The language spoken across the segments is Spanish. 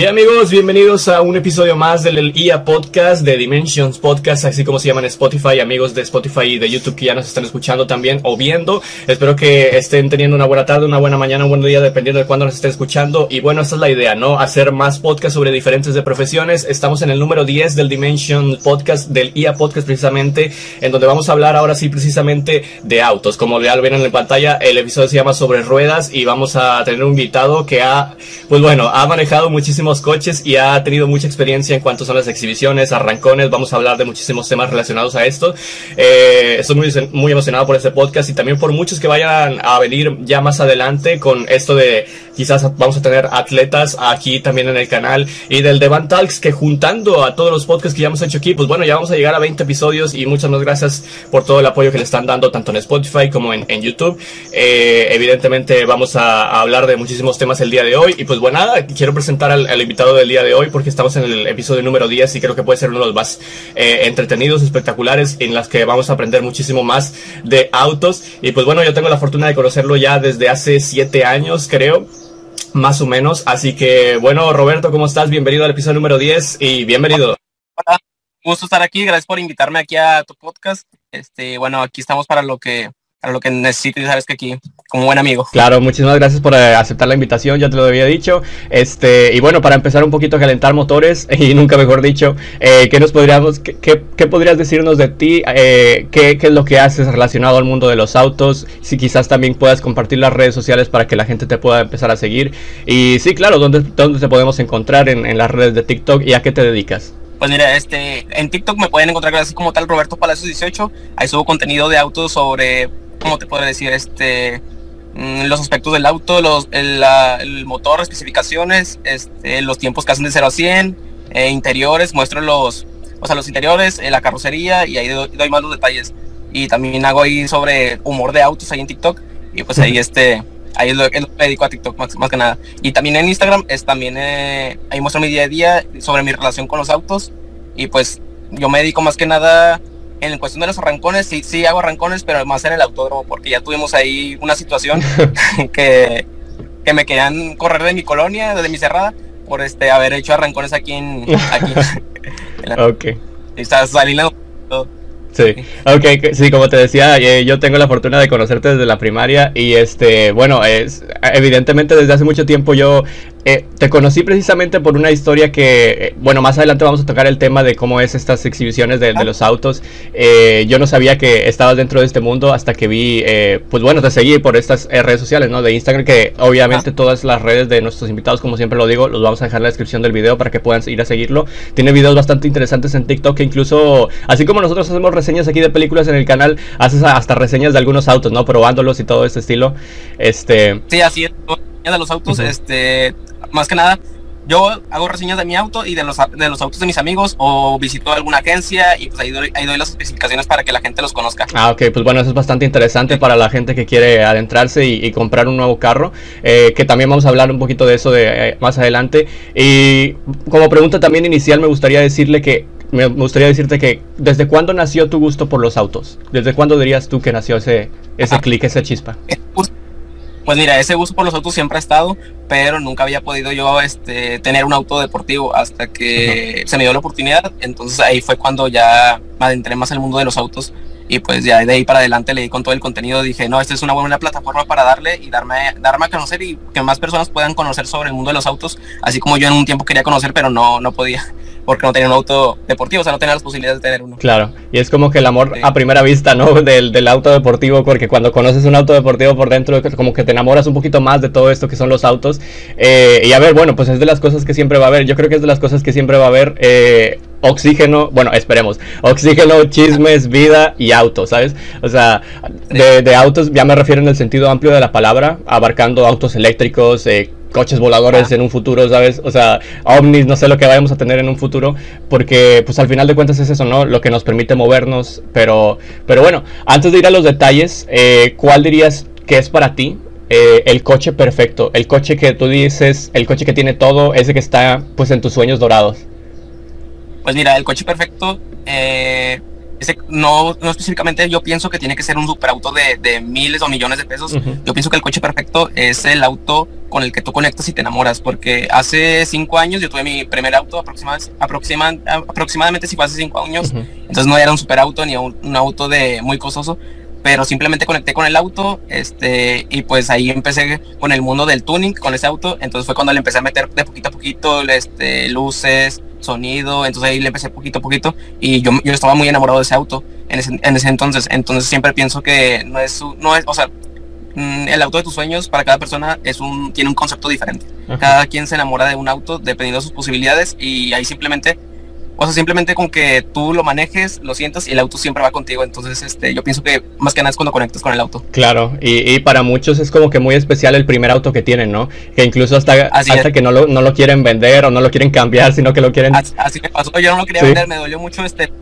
Bien amigos, bienvenidos a un episodio más del IA Podcast de Dimensions Podcast, así como se llaman Spotify, amigos de Spotify y de YouTube que ya nos están escuchando también o viendo. Espero que estén teniendo una buena tarde, una buena mañana, un buen día, dependiendo de cuándo nos estén escuchando. Y bueno, esta es la idea, ¿no? Hacer más podcasts sobre diferentes de profesiones. Estamos en el número 10 del Dimensions Podcast, del IA Podcast precisamente, en donde vamos a hablar ahora sí precisamente de autos. Como ya lo ven en la pantalla, el episodio se llama sobre ruedas y vamos a tener un invitado que ha, pues bueno, ha manejado muchísimo coches y ha tenido mucha experiencia en cuanto son las exhibiciones, arrancones. Vamos a hablar de muchísimos temas relacionados a esto. Eh, estoy muy, emocionado por este podcast y también por muchos que vayan a venir ya más adelante con esto de quizás vamos a tener atletas aquí también en el canal y del Devan Talks que juntando a todos los podcasts que ya hemos hecho aquí, pues bueno, ya vamos a llegar a 20 episodios y muchas más gracias por todo el apoyo que le están dando tanto en Spotify como en, YouTube. Eh, evidentemente vamos a, a, hablar de muchísimos temas el día de hoy y pues bueno, nada, quiero presentar al, al, invitado del día de hoy porque estamos en el episodio número 10 y creo que puede ser uno de los más eh, entretenidos, espectaculares, en las que vamos a aprender muchísimo más de autos. Y pues bueno, yo tengo la fortuna de conocerlo ya desde hace 7 años, creo más o menos. Así que, bueno, Roberto, ¿cómo estás? Bienvenido al episodio número 10 y bienvenido. Hola, gusto estar aquí, gracias por invitarme aquí a tu podcast. Este, bueno, aquí estamos para lo que para lo que necesites, sabes que aquí, como buen amigo. Claro, muchísimas gracias por eh, aceptar la invitación, ya te lo había dicho. Este, y bueno, para empezar un poquito a calentar motores, y nunca mejor dicho, eh, ¿qué nos podríamos, qué, qué, podrías decirnos de ti? Eh, ¿qué, ¿qué, es lo que haces relacionado al mundo de los autos? Si quizás también puedas compartir las redes sociales para que la gente te pueda empezar a seguir. Y sí, claro, ¿dónde, dónde te podemos encontrar en, en las redes de TikTok y a qué te dedicas? Pues mira, este, en TikTok me pueden encontrar así como tal Roberto Palacios 18. Ahí subo contenido de autos sobre ¿cómo te puedo decir? Este, mm, los aspectos del auto, los, el, la, el motor, especificaciones, este, los tiempos que hacen de 0 a 100, eh, interiores, muestro los, o sea, los interiores, eh, la carrocería y ahí doy, doy, más los detalles. Y también hago ahí sobre humor de autos ahí en TikTok y pues ahí este, ahí es lo, es lo que me dedico a TikTok más, más, que nada. Y también en Instagram es también, eh, ahí muestro mi día a día sobre mi relación con los autos y pues yo me dedico más que nada en cuestión de los arrancones, sí, sí hago arrancones, pero más en el autódromo, porque ya tuvimos ahí una situación que, que me querían correr de mi colonia, de mi cerrada, por este haber hecho arrancones aquí en... Aquí, en la, ok. Y está saliendo todo. Sí, ok, sí, como te decía, eh, yo tengo la fortuna de conocerte desde la primaria y este, bueno, es evidentemente desde hace mucho tiempo yo eh, te conocí precisamente por una historia que, eh, bueno, más adelante vamos a tocar el tema de cómo es estas exhibiciones de, de los autos. Eh, yo no sabía que estabas dentro de este mundo hasta que vi, eh, pues bueno, te seguí por estas eh, redes sociales, ¿no? De Instagram, que obviamente todas las redes de nuestros invitados, como siempre lo digo, los vamos a dejar en la descripción del video para que puedan ir a seguirlo. Tiene videos bastante interesantes en TikTok que incluso, así como nosotros hacemos reseñas aquí de películas en el canal, haces hasta reseñas de algunos autos, ¿no? Probándolos y todo este estilo. Este... Sí, así es. De los autos, uh -huh. este más que nada, yo hago reseñas de mi auto y de los, de los autos de mis amigos o visito alguna agencia y pues ahí doy, ahí doy las especificaciones para que la gente los conozca. Ah, ok, pues bueno, eso es bastante interesante sí. para la gente que quiere adentrarse y, y comprar un nuevo carro, eh, que también vamos a hablar un poquito de eso de, eh, más adelante. Y como pregunta también inicial me gustaría decirle que me gustaría decirte que desde cuándo nació tu gusto por los autos? ¿Desde cuándo dirías tú que nació ese, ese ah, clic, esa chispa? Pues mira, ese gusto por los autos siempre ha estado, pero nunca había podido yo este, tener un auto deportivo hasta que uh -huh. se me dio la oportunidad. Entonces ahí fue cuando ya me adentré más en el mundo de los autos y pues ya de ahí para adelante le di con todo el contenido. Dije, no, esta es una buena plataforma para darle y darme, darme a conocer y que más personas puedan conocer sobre el mundo de los autos, así como yo en un tiempo quería conocer, pero no, no podía porque no tenía un auto deportivo, o sea, no tenía las posibilidades de tener uno. Claro, y es como que el amor sí. a primera vista, ¿no? Del, del, auto deportivo, porque cuando conoces un auto deportivo por dentro, como que te enamoras un poquito más de todo esto que son los autos. Eh, y a ver, bueno, pues es de las cosas que siempre va a haber, yo creo que es de las cosas que siempre va a haber. Eh, oxígeno, bueno, esperemos, oxígeno, chismes, vida y autos, ¿sabes? O sea, de, de, autos ya me refiero en el sentido amplio de la palabra, abarcando autos eléctricos, eh, coches voladores ah. en un futuro, ¿sabes? O sea, ovnis, no sé lo que vayamos a tener en un futuro, porque pues al final de cuentas es eso, ¿no? Lo que nos permite movernos, pero, pero bueno, antes de ir a los detalles, eh, ¿cuál dirías que es para ti eh, el coche perfecto? El coche que tú dices, el coche que tiene todo, ese que está pues en tus sueños dorados. Pues mira, el coche perfecto, eh, ese, no, no específicamente yo pienso que tiene que ser un superauto de, de miles o millones de pesos. Uh -huh. Yo pienso que el coche perfecto es el auto con el que tú conectas y te enamoras, porque hace cinco años yo tuve mi primer auto, aproximadamente, aproximadamente si fue hace cinco años, entonces no era un super auto ni un, auto de muy costoso, pero simplemente conecté con el auto, este, y pues ahí empecé con el mundo del tuning con ese auto, entonces fue cuando le empecé a meter de poquito a poquito, este, luces, sonido, entonces ahí le empecé poquito a poquito, y yo, yo estaba muy enamorado de ese auto en ese, en ese entonces, entonces siempre pienso que no es, no es, o sea, Mm, el auto de tus sueños para cada persona es un, tiene un concepto diferente. Cada quien se enamora de un auto dependiendo de sus posibilidades y ahí simplemente, o sea, simplemente con que tú lo manejes, lo sientas y el auto siempre va contigo. Entonces, este, yo pienso que más que nada es cuando conectas con el auto. Claro, y, para muchos es como que muy especial el primer auto que tienen, ¿no? Que incluso hasta, hasta que no lo, no lo quieren vender o no lo quieren cambiar, sino que lo quieren... Así, me pasó, yo no lo quería vender, me dolió mucho este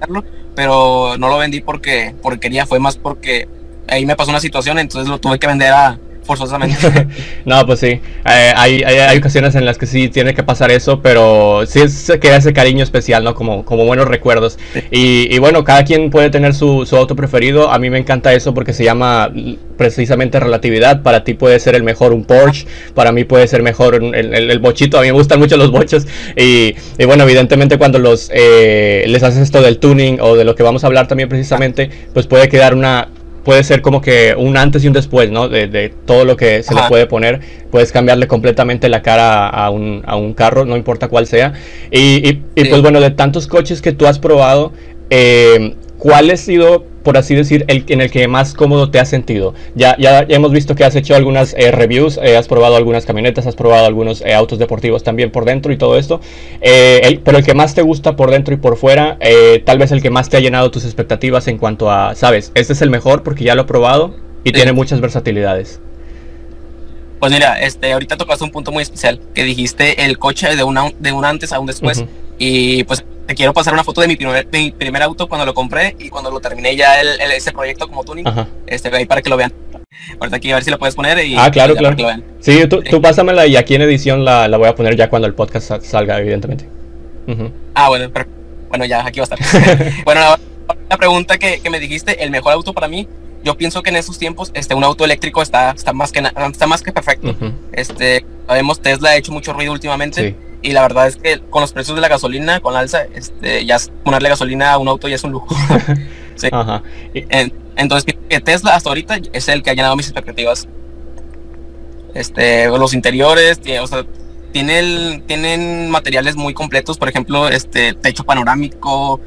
pero no lo vendí porque, porque quería, fue más porque ahí me pasó una situación, entonces lo tuve que vender a forzosamente. no, pues sí, eh, hay, hay, ocasiones en las que sí tiene que pasar eso, pero sí es, queda ese cariño especial, ¿no? Como, como buenos recuerdos. Y, y, bueno, cada quien puede tener su, su, auto preferido. A mí me encanta eso porque se llama precisamente relatividad. Para ti puede ser el mejor un Porsche, para mí puede ser mejor el, el, bochito. A mí me gustan mucho los bochos. Y, y bueno, evidentemente cuando los eh, les haces esto del tuning o de lo que vamos a hablar también precisamente, pues puede quedar una puede ser como que un antes y un después, ¿no? De, todo lo que se le puede poner. Puedes cambiarle completamente la cara a un, a un carro, no importa cuál sea. Y, y, pues bueno, de tantos coches que tú has probado, eh, ¿cuál ha sido por así decir, el, en el que más cómodo te has sentido. Ya, ya, hemos visto que has hecho algunas eh, reviews, eh, has probado algunas camionetas, has probado algunos eh, autos deportivos también por dentro y todo esto, pero el que más te gusta por dentro y por fuera, tal vez el que más te ha llenado tus expectativas en cuanto a, sabes, este es el mejor porque ya lo he probado y tiene muchas versatilidades. Pues mira, este, ahorita tocaste un punto muy especial, que dijiste el coche de, una, de un antes a un después. Y pues te quiero pasar una foto de mi primer, mi primer auto cuando lo compré y cuando lo terminé ya el, ese proyecto como tuning. Este, ahí para que lo vean. Ahorita aquí a ver si lo puedes poner y. Ah, claro, claro. Sí, tú, tú, pásamela y aquí en edición la, la, voy a poner ya cuando el podcast salga, evidentemente. Ah, bueno, pero, bueno, ya aquí va a estar. bueno, la, pregunta que, que, me dijiste, el mejor auto para mí, yo pienso que en esos tiempos este, un auto eléctrico está, está, más, que está más que perfecto. este, sabemos, Tesla ha hecho mucho ruido últimamente. Sí y la verdad es que con los precios de la gasolina, con la alza, este, ya ponerle gasolina a un auto ya es un lujo. sí. Ajá. entonces, Tesla hasta ahorita es el que ha llenado mis expectativas. Este, los interiores, o sea, tiene tienen materiales muy completos, por ejemplo, este techo panorámico.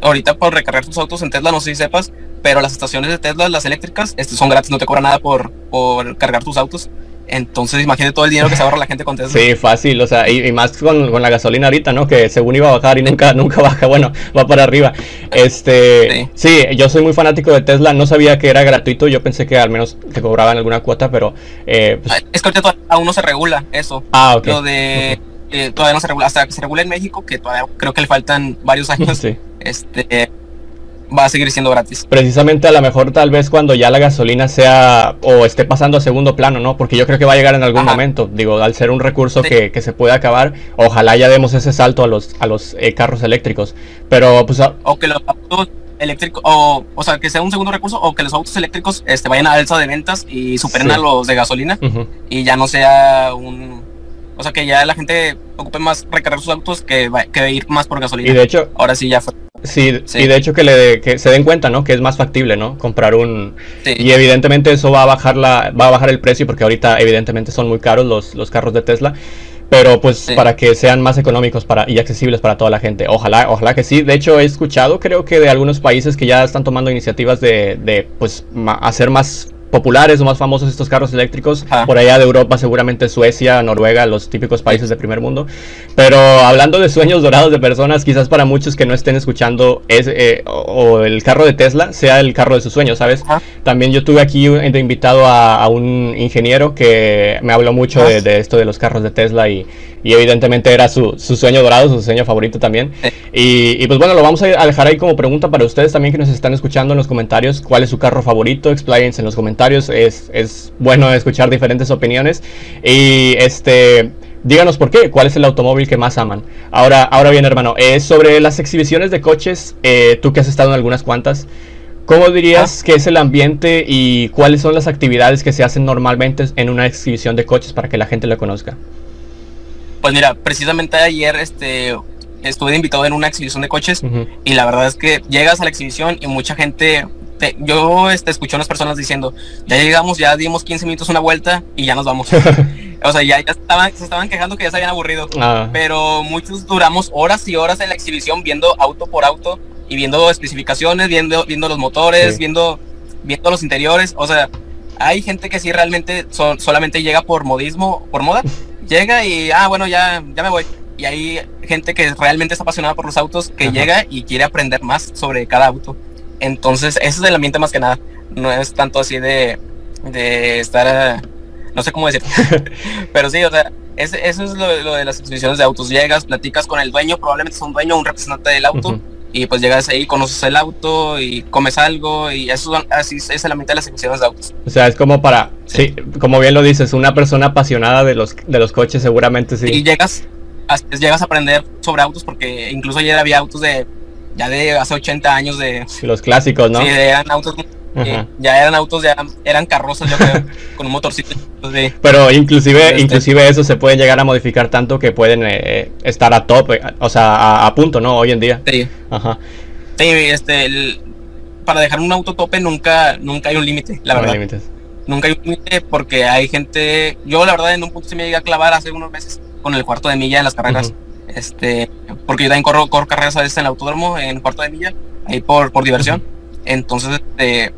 Ahorita por recargar tus autos en Tesla, no sé si sepas, pero las estaciones de Tesla, las eléctricas, este, son gratis, no te cobran nada por, por cargar tus autos. Entonces imagínate todo el dinero que se ahorra la gente con Tesla. Sí, fácil, o sea, y, más con, la gasolina ahorita, ¿no? Que según iba a bajar y nunca, nunca baja, bueno, va para arriba. Este, sí. yo soy muy fanático de Tesla, no sabía que era gratuito, yo pensé que al menos te cobraban alguna cuota, pero... Eh, pues es que ahorita aún no se regula eso. Ah, ok. Lo de... Eh, todavía no se regula, hasta que se regule en México, que todavía creo que le faltan varios años. Sí. Este va a seguir siendo gratis. Precisamente a lo mejor tal vez cuando ya la gasolina sea o esté pasando a segundo plano, ¿no? Porque yo creo que va a llegar en algún momento. Digo, al ser un recurso que, se puede acabar, ojalá ya demos ese salto a los, a los eh, carros eléctricos. Pero pues... O que los autos eléctricos, o, o sea, que sea un segundo recurso, o que los autos eléctricos este, vayan a alza de ventas y superen a los de gasolina y ya no sea un... O sea, que ya la gente ocupe más recargar sus autos que, que ir más por gasolina. Y de hecho... Ahora sí ya fue. Sí, y de hecho que, le, que se den cuenta, ¿no? Que es más factible, ¿no? Comprar un... Y evidentemente eso va a bajar la va a bajar el precio porque ahorita evidentemente son muy caros los, los carros de Tesla. Pero pues para que sean más económicos para, y accesibles para toda la gente. Ojalá, ojalá que sí. De hecho he escuchado creo que de algunos países que ya están tomando iniciativas de, de pues hacer más populares o más famosos estos carros eléctricos. Por allá de Europa, seguramente Suecia, Noruega, los típicos países de primer mundo. Pero hablando de sueños dorados de personas, quizás para muchos que no estén escuchando es, eh, o, el carro de Tesla sea el carro de sus sueños, ¿sabes? También yo tuve aquí de invitado a, un ingeniero que me habló mucho de, de, esto de los carros de Tesla y, y evidentemente era su, su, sueño dorado, su sueño favorito también. Y, y, pues bueno, lo vamos a dejar ahí como pregunta para ustedes también que nos están escuchando en los comentarios. ¿Cuál es su carro favorito? Expláyense en los comentarios. Es, es bueno escuchar diferentes opiniones. Y este... Díganos por qué, cuál es el automóvil que más aman. Ahora, ahora bien, hermano, eh, sobre las exhibiciones de coches, eh, tú que has estado en algunas cuantas, ¿Cómo dirías que es el ambiente y cuáles son las actividades que se hacen normalmente en una exhibición de coches para que la gente lo conozca? Pues mira, precisamente ayer este, estuve invitado en una exhibición de coches y la verdad es que llegas a la exhibición y mucha gente, yo este, escuché a unas personas diciendo, ya llegamos, ya dimos 15 minutos una vuelta y ya nos vamos. o sea, ya, estaban, se estaban quejando que ya se habían aburrido, ah. pero muchos duramos horas y horas en la exhibición viendo auto por auto y viendo especificaciones, viendo, viendo los motores, viendo, viendo los interiores, o sea, hay gente que sí realmente solamente llega por modismo, por moda llega y, ah, bueno, ya, ya me voy. Y hay gente que realmente está apasionada por los autos que llega y quiere aprender más sobre cada auto. Entonces, ese es el ambiente más que nada. No es tanto así de, de estar, no sé cómo decir. Pero sí, o sea, eso es lo, de las exhibiciones de autos. Llegas, platicas con el dueño, probablemente es un dueño, un representante del auto y pues llegas ahí, conoces el auto y comes algo y eso así es la mitad de las emisiones de autos. O sea, es como para, sí. como bien lo dices, una persona apasionada de los, de los coches seguramente sí. Y llegas, llegas a aprender sobre autos porque incluso ayer había autos de, ya de hace 80 años de... Los clásicos, ¿no? Sí, eran autos ya eran autos, ya eran carrozas, yo creo, con un motorcito. Pero inclusive, este, inclusive eso se puede llegar a modificar tanto que pueden eh, estar a tope, o sea, a, punto, ¿no? Hoy en día. Sí. Ajá. Sí, este, para dejar un auto tope nunca, nunca hay un límite, la verdad. Nunca hay un límite porque hay gente, yo la verdad en un punto se me llegué a clavar hace unos meses con el cuarto de milla en las carreras. Este, porque yo también corro, corro carreras a veces en el autódromo, en cuarto de milla, ahí por, por diversión. Entonces, este,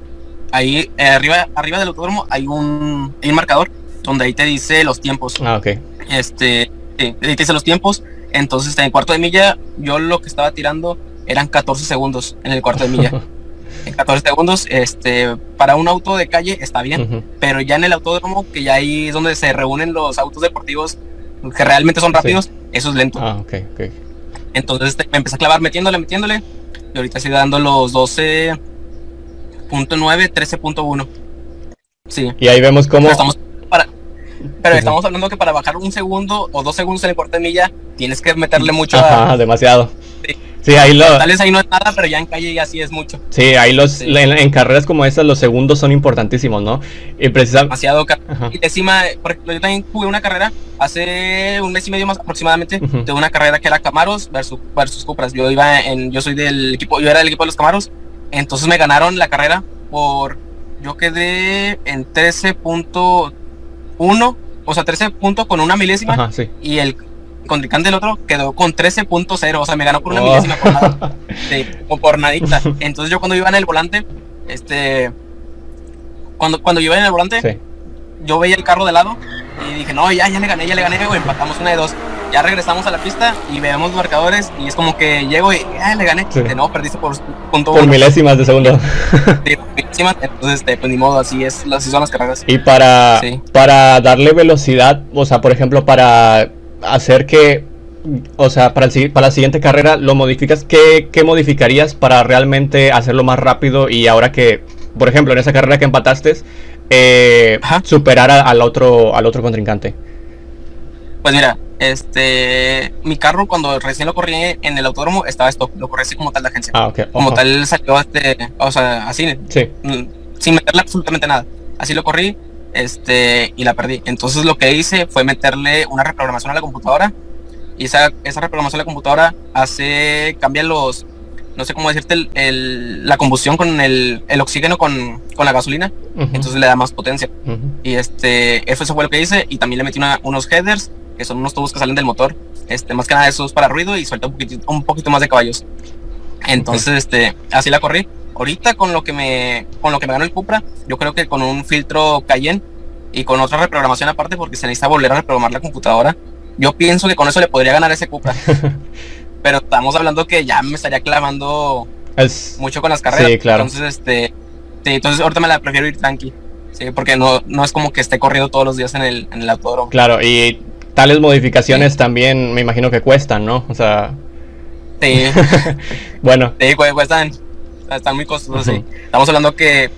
ahí eh, arriba, arriba del autódromo hay un, hay un marcador donde ahí te dice los tiempos. Ah, ok. Este, ahí te dice los tiempos. Entonces, en el cuarto de milla, yo lo que estaba tirando eran 14 segundos en el cuarto de milla. en 14 segundos, este, para un auto de calle está bien, pero ya en el autódromo, que ya ahí es donde se reúnen los autos deportivos que realmente son rápidos, eso es lento. Ah, ok, ok. Entonces este, me empecé a clavar metiéndole, metiéndole, y ahorita estoy dando los 12, .9, 13.1. Sí. Y ahí vemos cómo... Pero estamos, para, pero estamos hablando que para bajar un segundo o dos segundos en el corte de milla, tienes que meterle mucho Ajá, demasiado. Sí. Sí, ahí lo... Tal vez ahí no es nada, pero ya en calle ya sí es mucho. Sí, ahí los En, carreras como estas los segundos son importantísimos, ¿no? Y precisamente... Demasiado. Y encima, por ejemplo, yo también jugué una carrera hace un mes y medio más aproximadamente de una carrera que era Camaros versus, versus Cupras. Yo iba en, yo soy del equipo, yo era del equipo de los Camaros entonces me ganaron la carrera por. Yo quedé en 13.1, o sea, 13 puntos con una milésima. Y el contrincante del otro quedó con 13.0, o sea, me ganó por una oh. milésima por nada. o por nadita. Entonces yo cuando iba en el volante, este. Cuando, cuando yo iba en el volante, yo veía el carro de lado y dije, no, ya, ya le gané, ya le gané, güey, empatamos una de dos ya regresamos a la pista y vemos marcadores y es como que llego y ah, le gané. no, perdiste por punto Por milésimas de segundo. sí, milésimas, entonces este, pues ni modo, así es, así son las carreras. Y para, para darle velocidad, o sea, por ejemplo, para hacer que o sea, para, el, para la siguiente carrera lo modificas, ¿qué, ¿qué, modificarías para realmente hacerlo más rápido y ahora que, por ejemplo, en esa carrera que empataste, eh, superar al, otro, al otro contrincante? Pues mira, este, mi carro cuando recién lo corrí en el autódromo estaba stock, lo corrí así como tal de agencia. Ah, como tal salió este, o sea, así, mm, sin meterle absolutamente nada. Así lo corrí, este, y la perdí. Entonces lo que hice fue meterle una reprogramación a la computadora y esa, esa reprogramación a la computadora hace, cambia los, no sé cómo decirte, el, la combustión con el, el oxígeno con, con, la gasolina, entonces le da más potencia. Y este, eso fue lo que hice y también le metí unos headers que son unos tubos que salen del motor. Este, más que nada eso es para ruido y suelta un poquito, un poquito más de caballos. Entonces, este, así la corrí. Ahorita con lo que me, con lo que me ganó el Cupra, yo creo que con un filtro Cayenne y con otra reprogramación aparte, porque se necesita volver a reprogramar la computadora, yo pienso que con eso le podría ganar ese Cupra. Pero estamos hablando que ya me estaría clavando mucho con las carreras. Sí, claro. Entonces, este, sí, entonces ahorita me la prefiero ir tranqui. Sí, porque no, no es como que esté corriendo todos los días en el, en el autódromo. Claro, y tales modificaciones también me imagino que cuestan, ¿no? O sea. Sí. bueno. Sí, cuestan. Están muy costosos, sí. Estamos hablando que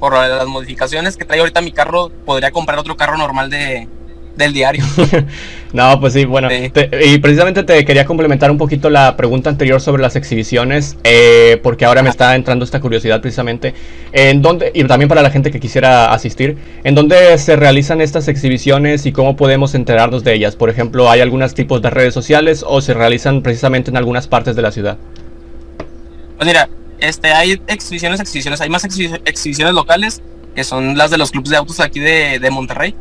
por las modificaciones que trae ahorita mi carro, podría comprar otro carro normal de, del diario. no, pues sí, bueno. y precisamente te quería complementar un poquito la pregunta anterior sobre las exhibiciones, eh, porque ahora me está entrando esta curiosidad precisamente. ¿En dónde, y también para la gente que quisiera asistir, ¿en dónde se realizan estas exhibiciones y cómo podemos enterarnos de ellas? Por ejemplo, ¿hay algunos tipos de redes sociales o se realizan precisamente en algunas partes de la ciudad? Pues mira, este, hay exhibiciones, exhibiciones, hay más exhibiciones locales que son las de los clubes de autos aquí de, de Monterrey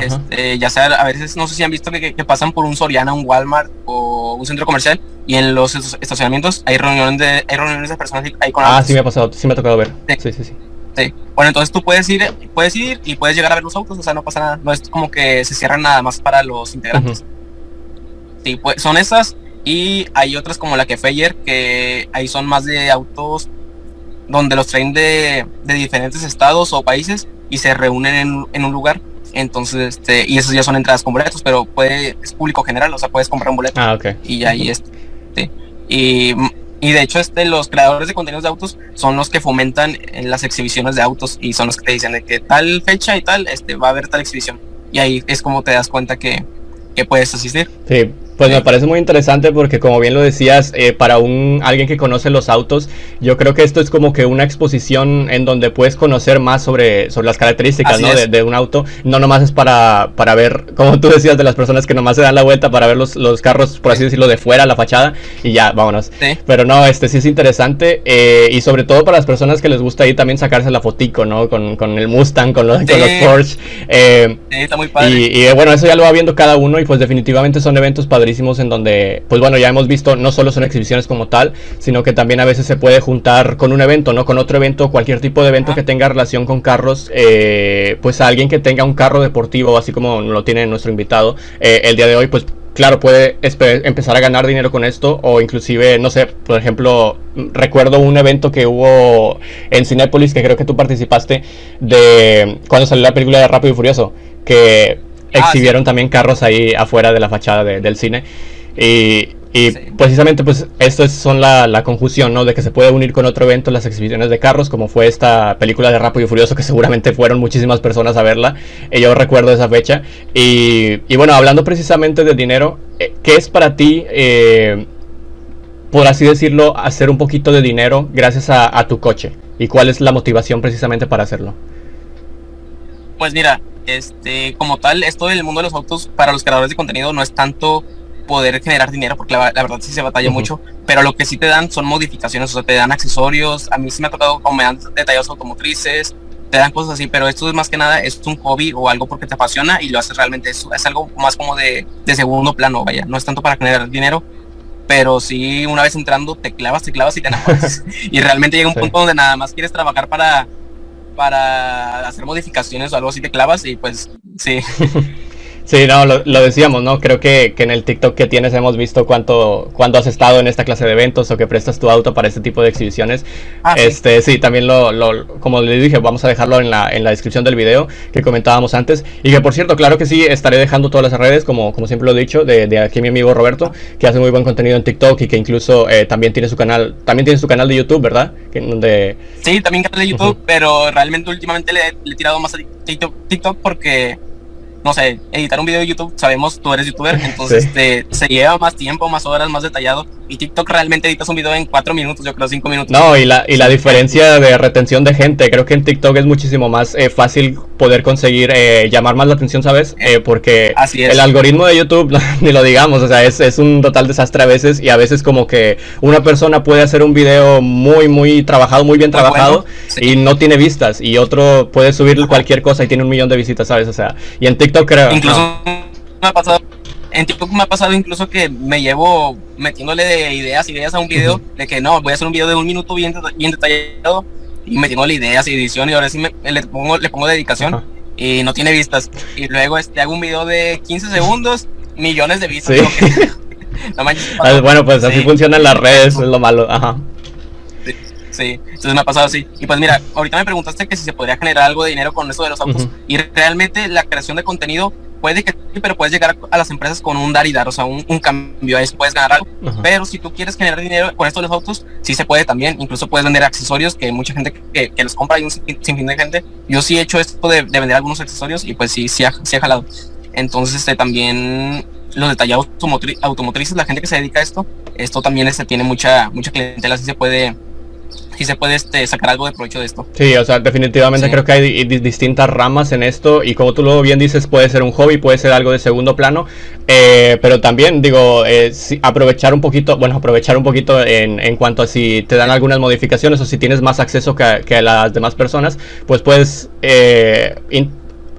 este, ya sea, a veces no sé si han visto que, pasan por un Soriana, un Walmart o un centro comercial y en los estacionamientos hay reuniones de, hay reuniones de personas ahí con Ah, sí me ha pasado, sí me ha tocado ver. Sí, sí, sí. sí. Bueno, entonces tú puedes ir, puedes ir y puedes llegar a ver los autos, o sea, no pasa nada, no es como que se cierran nada más para los integrantes. Sí, pues son esas y hay otras como la que Feyer, que ahí son más de autos donde los traen de, de diferentes estados o países y se reúnen en, en un lugar entonces, este, y esos ya son entradas con boletos, pero puede, es público general, o sea, puedes comprar un boleto. Ah, ok. Y ya ahí este. Y, y de hecho, este, los creadores de contenidos de autos son los que fomentan en las exhibiciones de autos y son los que te dicen de que tal fecha y tal, este, va a haber tal exhibición. Y ahí es como te das cuenta que, que puedes asistir. Sí, pues me parece muy interesante porque como bien lo decías, eh, para un alguien que conoce los autos, yo creo que esto es como que una exposición en donde puedes conocer más sobre, sobre las características ¿no? de, un auto. No nomás es para, para ver, como tú decías, de las personas que nomás se dan la vuelta para ver los, los carros, por así decirlo, de fuera, la fachada, y ya, vámonos. Pero no, este sí es interesante eh, y sobre todo para las personas que les gusta ahí también sacarse la fotico, ¿no? Con, con el Mustang, con los, con los Porsche. Eh, sí, está muy padre. Y, y bueno, eso ya lo va viendo cada uno y pues definitivamente son eventos para en donde, pues bueno, ya hemos visto, no solo son exhibiciones como tal, sino que también a veces se puede juntar con un evento, ¿no? Con otro evento, cualquier tipo de evento que tenga relación con carros, eh, pues a alguien que tenga un carro deportivo, así como lo tiene nuestro invitado, eh, el día de hoy, pues claro, puede empezar a ganar dinero con esto o inclusive, no sé, por ejemplo, recuerdo un evento que hubo en Cinépolis que creo que tú participaste de cuando salió la película de Rápido y Furioso, que Ah, exhibieron también carros ahí afuera de la fachada del cine. Y, precisamente pues esto es son la, conjunción, ¿no? De que se puede unir con otro evento las exhibiciones de carros, como fue esta película de Rápido y Furioso, que seguramente fueron muchísimas personas a verla. Y yo recuerdo esa fecha. Y, bueno, hablando precisamente de dinero, eh, ¿qué es para ti, eh, por así decirlo, hacer un poquito de dinero gracias a, a tu coche? ¿Y cuál es la motivación precisamente para hacerlo? Pues mira, este, como tal, esto del mundo de los autos para los creadores de contenido no es tanto poder generar dinero, porque la, verdad sí se batalla mucho, pero lo que sí te dan son modificaciones, o sea, te dan accesorios, a mí sí me ha tocado como me dan detalles automotrices, te dan cosas así, pero esto es más que nada, es un hobby o algo porque te apasiona y lo haces realmente, es, es algo más como de, de segundo plano, vaya, no es tanto para generar dinero, pero sí una vez entrando te clavas, te clavas y te enamoras. y realmente llega un punto donde nada más quieres trabajar para para hacer modificaciones o algo así te clavas y pues sí. Sí, no, lo, decíamos, ¿no? Creo que, en el TikTok que tienes hemos visto cuánto, cuando has estado en esta clase de eventos o que prestas tu auto para este tipo de exhibiciones. Ah, este, sí, también lo, lo, como le dije, vamos a dejarlo en la, en la descripción del video que comentábamos antes. Y que por cierto, claro que sí, estaré dejando todas las redes, como, como siempre lo he dicho, de, de aquí mi amigo Roberto, que hace muy buen contenido en TikTok y que incluso eh, también tiene su canal, también tiene su canal de YouTube, ¿verdad? Que, donde... Sí, también canal de YouTube, pero realmente últimamente le, le he tirado más a TikTok, TikTok porque no sé, editar un video de YouTube, sabemos, tú eres youtuber, entonces este, se lleva más tiempo, más horas, más detallado. Y TikTok realmente editas un video en cuatro minutos, yo creo cinco minutos. No, y la, y la diferencia de retención de gente, creo que en TikTok es muchísimo más eh, fácil poder conseguir eh, llamar más la atención, ¿sabes? Eh, porque el algoritmo de YouTube, ni lo digamos, o sea, es, es un total desastre a veces y a veces como que una persona puede hacer un video muy, muy trabajado, muy bien trabajado y no tiene vistas y otro puede subir cualquier cosa y tiene un millón de visitas, ¿sabes? O sea, y en TikTok Incluso me ha pasado, en TikTok me ha pasado incluso que me llevo metiéndole de ideas, ideas a un video, de que no, voy a hacer un video de un minuto bien, bien detallado, y metiéndole ideas y edición, y ahora sí me, le, pongo, le pongo dedicación, y no tiene vistas. Y luego este, hago un video de 15 segundos, millones de vistas. Ah, bueno, pues así funcionan las redes, es lo malo, ajá. Sí, entonces me ha pasado así. Y pues mira, ahorita me preguntaste que si se podría generar algo de dinero con eso de los autos. Y realmente la creación de contenido puede que sí, pero puedes llegar a las empresas con un dar y dar, o sea, un, cambio, ahí puedes ganar algo. Pero si tú quieres generar dinero con esto de los autos, sí se puede también. Incluso puedes vender accesorios que mucha gente que, que los compra y un sinfín de gente. Yo sí he hecho esto de, vender algunos accesorios y pues sí, sí ha, sí ha jalado. Entonces, este, también los detallados automotrices, la gente que se dedica a esto, esto también este, tiene mucha, mucha clientela, así se puede si se puede este, sacar algo de provecho de esto. Sí, o sea, definitivamente creo que hay distintas ramas en esto y como tú lo bien dices, puede ser un hobby, puede ser algo de segundo plano, eh, pero también digo, eh, aprovechar un poquito, bueno, aprovechar un poquito en, en, cuanto a si te dan algunas modificaciones o si tienes más acceso que, que a las demás personas, pues puedes... Eh,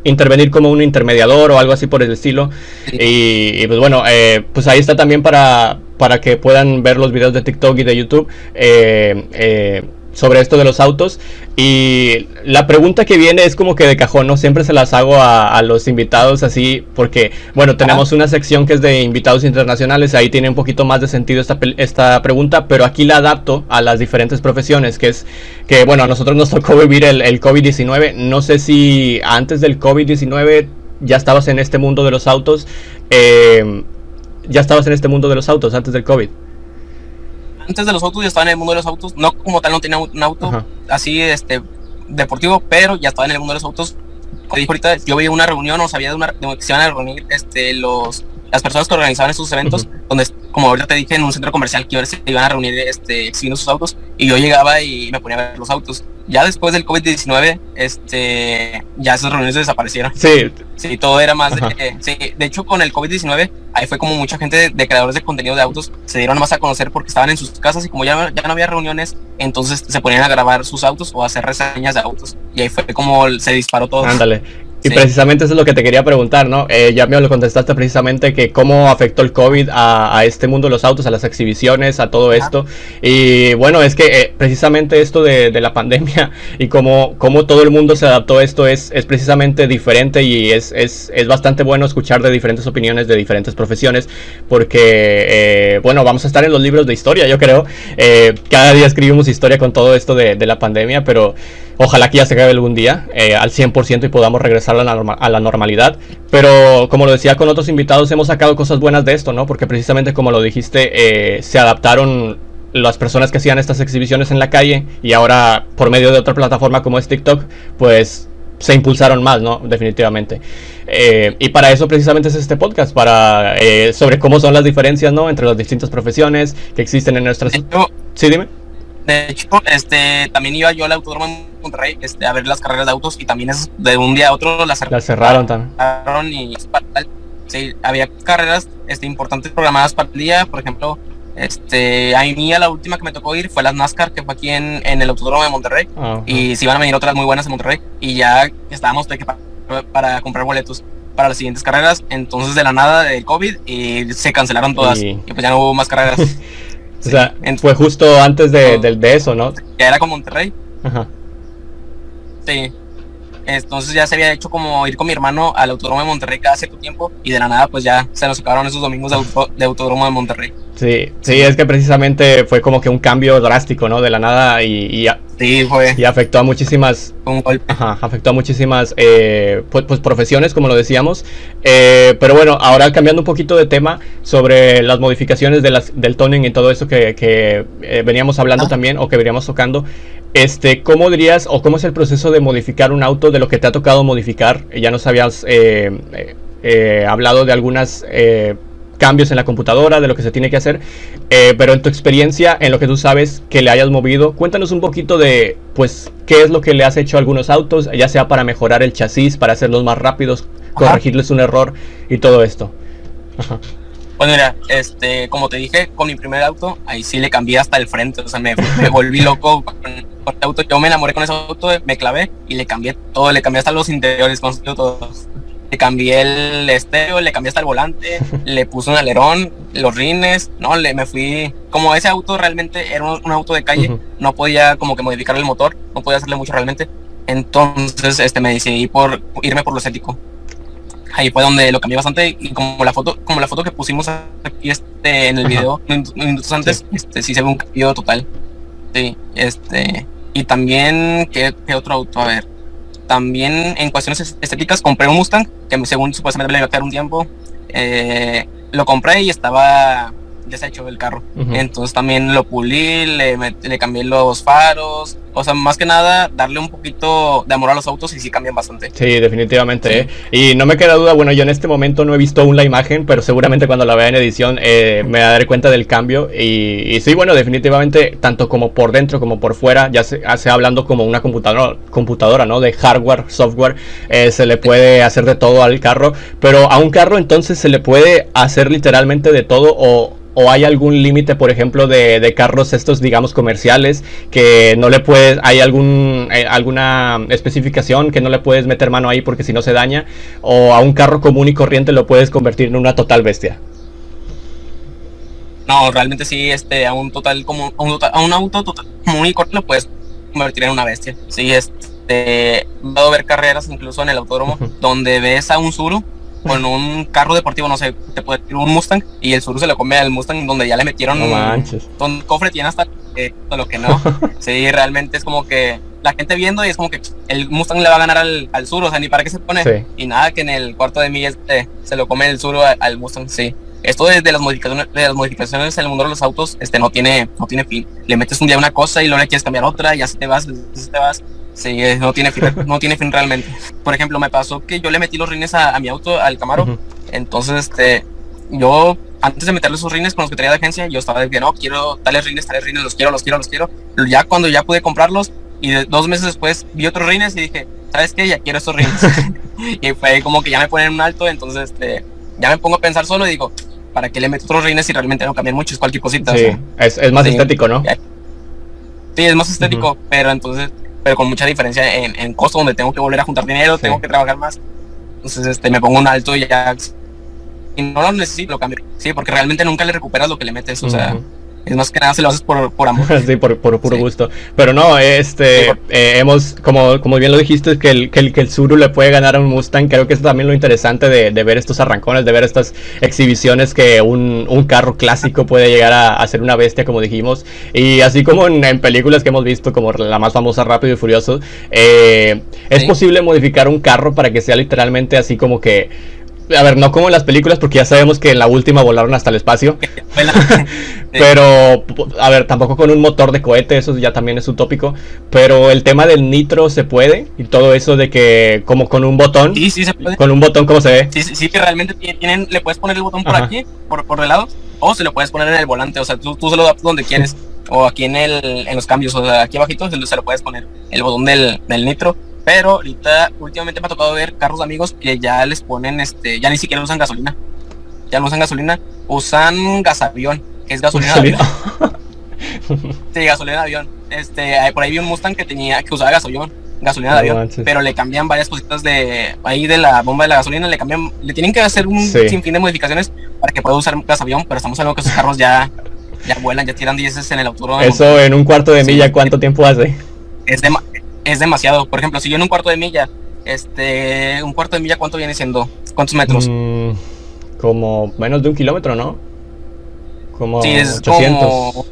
intervenir como un intermediador o algo así por el estilo. Y, pues bueno, eh, pues ahí está también para, para que puedan ver los videos de TikTok y de YouTube. Eh, eh, sobre esto de los autos. Y la pregunta que viene es como que de cajón, ¿no? Siempre se las hago a, los invitados así, porque, bueno, tenemos una sección que es de invitados internacionales, ahí tiene un poquito más de sentido esta, esta pregunta, pero aquí la adapto a las diferentes profesiones, que es que, bueno, a nosotros nos tocó vivir el, el COVID-19. No sé si antes del COVID-19 ya estabas en este mundo de los autos. Eh, ya estabas en este mundo de los autos antes del COVID. Antes de los autos ya estaba en el mundo de los autos, no como tal no tenía un auto así este deportivo, pero ya estaba en el mundo de los autos. Como ahorita, yo veía una reunión o sabía de una de que se iban a reunir este los las personas que organizaban esos eventos, donde, como ahorita te dije, en un centro comercial que se iban a reunir este, exhibiendo sus autos, y yo llegaba y me ponía a ver los autos. Ya después del COVID-19, este, ya esas reuniones desaparecieron. Sí. Sí, todo era más de, sí, de hecho, con el COVID-19, ahí fue como mucha gente de, creadores de contenido de autos se dieron más a conocer porque estaban en sus casas y como ya, ya no había reuniones, entonces se ponían a grabar sus autos o a hacer reseñas de autos. Y ahí fue como se disparó todo. Ándale. Y precisamente eso es lo que te quería preguntar, ¿no? Eh, ya me lo contestaste precisamente que cómo afectó el COVID a, este mundo de los autos, a las exhibiciones, a todo esto. Y bueno, es que eh, precisamente esto de, la pandemia y cómo, cómo todo el mundo se adaptó a esto es, es precisamente diferente y es, es, es, bastante bueno escuchar de diferentes opiniones de diferentes profesiones porque, eh, bueno, vamos a estar en los libros de historia, yo creo. cada día escribimos historia con todo esto de, de la pandemia, pero Ojalá que ya se acabe algún día eh, al 100% y podamos regresar a la, a la, normalidad. Pero como lo decía con otros invitados, hemos sacado cosas buenas de esto, ¿no? Porque precisamente como lo dijiste, eh, se adaptaron las personas que hacían estas exhibiciones en la calle y ahora por medio de otra plataforma como es TikTok, pues se impulsaron más, ¿no? Definitivamente. Eh, y para eso precisamente es este podcast, para sobre cómo son las diferencias, ¿no? Entre las distintas profesiones que existen en nuestras... Sí, dime. De hecho, este, también iba yo al Autódromo Monterrey este, a ver las carreras de autos y también es de un día a otro las, cerraron también. Y sí, había carreras este, importantes programadas para el día, por ejemplo, este, a mí la última que me tocó ir fue las NASCAR, que fue aquí en, en el Autódromo de Monterrey. Y si iban a venir otras muy buenas en Monterrey. Y ya estábamos para, para comprar boletos para las siguientes carreras. Entonces, de la nada del COVID, y se cancelaron todas. Y, y pues ya no hubo más carreras. O sea, fue justo antes de, de, eso, ¿no? Ya era con Monterrey. Ajá. Sí. Entonces ya se había hecho como ir con mi hermano al Autódromo de Monterrey cada cierto tiempo y de la nada pues ya se nos acabaron esos domingos de, Autódromo de Monterrey. Sí, sí, es que precisamente fue como que un cambio drástico, ¿no? De la nada y, sí, fue. y afectó a muchísimas... Un golpe. Ajá, afectó a muchísimas eh, pues, pues, profesiones, como lo decíamos. Eh, pero bueno, ahora cambiando un poquito de tema sobre las modificaciones de las, del toning y todo eso que, que eh, veníamos hablando ah. también o que veníamos tocando. Este, ¿cómo dirías o cómo es el proceso de modificar un auto de lo que te ha tocado modificar? Ya nos habías eh, eh, hablado de algunos cambios en la computadora, de lo que se tiene que hacer, pero en tu experiencia, en lo que tú sabes que le hayas movido, cuéntanos un poquito de, pues, qué es lo que le has hecho a algunos autos, ya sea para mejorar el chasis, para hacerlos más rápidos, corregirles un error y todo esto. Bueno, mira, este, como te dije, con mi primer auto, ahí sí le cambié hasta el frente, o sea, me, volví loco con, el auto, yo me enamoré con ese auto, me clavé y le cambié todo, le cambié hasta los interiores, todo. Le cambié el estéreo, le cambié hasta el volante, le puse un alerón, los rines, no, le me fui, como ese auto realmente era un, auto de calle, no podía como que modificar el motor, no podía hacerle mucho realmente, entonces este me decidí por irme por lo estético. Ahí fue donde lo cambié bastante y como la foto como la foto que pusimos aquí este en el video minutos antes este sí se ve un cambio total. Sí este y también ¿qué, otro auto a ver también en cuestiones estéticas compré un Mustang que según supuestamente me iba a quedar un tiempo eh, lo compré y estaba deshecho el carro. Entonces también lo pulí, le, le cambié los faros, o sea, más que nada, darle un poquito de amor a los autos y sí cambian bastante. Sí, definitivamente. ¿eh? Y no me queda duda, bueno, yo en este momento no he visto aún la imagen, pero seguramente cuando la vea en edición eh, me daré cuenta del cambio. Y, sí, bueno, definitivamente, tanto como por dentro como por fuera, ya se, hace hablando como una computadora, computadora ¿no? De hardware, software, eh, se le puede hacer de todo al carro. Pero a un carro entonces se le puede hacer literalmente de todo o o hay algún límite, por ejemplo, de, carros estos, digamos, comerciales, que no le puedes, hay algún, eh, alguna especificación que no le puedes meter mano ahí porque si no se daña, o a un carro común y corriente lo puedes convertir en una total bestia. No, realmente sí, este, a un total como a un, auto total, común y corriente lo puedes convertir en una bestia. Sí, este, he a ver carreras incluso en el autódromo donde ves a un Zuru con un carro deportivo, no sé, te puede tirar un Mustang y el Zuru se lo come al Mustang donde ya le metieron un cofre tiene hasta lo que no. sí, realmente es como que la gente viendo y es como que el Mustang le va a ganar al, al Sur, o sea, ni para qué se pone. Y nada, que en el cuarto de millas este, se lo come el Sur al, Mustang, sí. Esto desde las modificaciones, de las modificaciones en el mundo de los autos, este no tiene, no tiene fin. Le metes un día una cosa y luego le quieres cambiar otra, y ya se te vas, se te vas. Sí, no tiene fin, no tiene fin realmente. Por ejemplo, me pasó que yo le metí los rines a, mi auto, al Camaro. Entonces, este, yo antes de meterle esos rines con los que tenía de agencia, yo estaba de que no, quiero tales rines, tales rines, los quiero, los quiero, los quiero. Ya cuando ya pude comprarlos y dos meses después vi otros rines y dije, ¿sabes qué? Ya quiero estos rines. y fue como que ya me ponen un alto, entonces este, ya me pongo a pensar solo y digo, ¿para qué le meto otros rines si realmente no cambian mucho? Es cualquier cosita. Sí, es, más estético, ¿no? Sí, es más estético, pero entonces pero con mucha diferencia en, en costo, donde tengo que volver a juntar dinero, tengo que trabajar más. Entonces este, me pongo un alto y ya. Y no lo necesito, lo cambio. Sí, porque realmente nunca le recuperas lo que le metes. O sea, es más que nada se lo haces por, por amor. sí, por, por puro gusto. Pero no, este, eh, hemos, como, como bien lo dijiste, que el, que el, que el Zuru le puede ganar a un Mustang. Creo que es también lo interesante de, de ver estos arrancones, de ver estas exhibiciones que un, un carro clásico puede llegar a, a, ser una bestia, como dijimos. Y así como en, en, películas que hemos visto, como la más famosa Rápido y Furioso, eh, es posible modificar un carro para que sea literalmente así como que a ver, no como en las películas, porque ya sabemos que en la última volaron hasta el espacio. pero, a ver, tampoco con un motor de cohete, eso ya también es utópico. Pero el tema del nitro se puede, y todo eso de que, como con un botón. Sí, sí se puede. Con un botón, ¿cómo se ve? Sí, sí, que realmente tienen, le puedes poner el botón por aquí, por, por el lado, o se lo puedes poner en el volante, o sea, tú, tú se lo das donde quieres. O aquí en, el, en los cambios, o sea, aquí abajito se lo, se lo puedes poner el botón del, del nitro pero ahorita, últimamente me ha tocado ver carros de amigos que ya les ponen, este, ya ni siquiera usan gasolina. Ya no usan gasolina, usan gasavión, que es gasolina de avión. sí, gasolina de avión. Este, por ahí vi un Mustang que tenía, que usaba gasolina, gasolina de avión, pero le cambian varias cositas de ahí de la bomba de la gasolina, le cambian, le tienen que hacer un sinfín de modificaciones para que pueda usar gasavión, pero estamos hablando que esos carros ya, ya vuelan, ya tiran 10 en el autódromo. Eso en un cuarto de milla, ¿cuánto tiempo hace? Es de, es demasiado. Por ejemplo, si yo en un cuarto de milla, este, un cuarto de milla, ¿cuánto viene siendo? ¿Cuántos metros? Mm, como menos de un kilómetro, ¿no? Como sí, es 800. Como,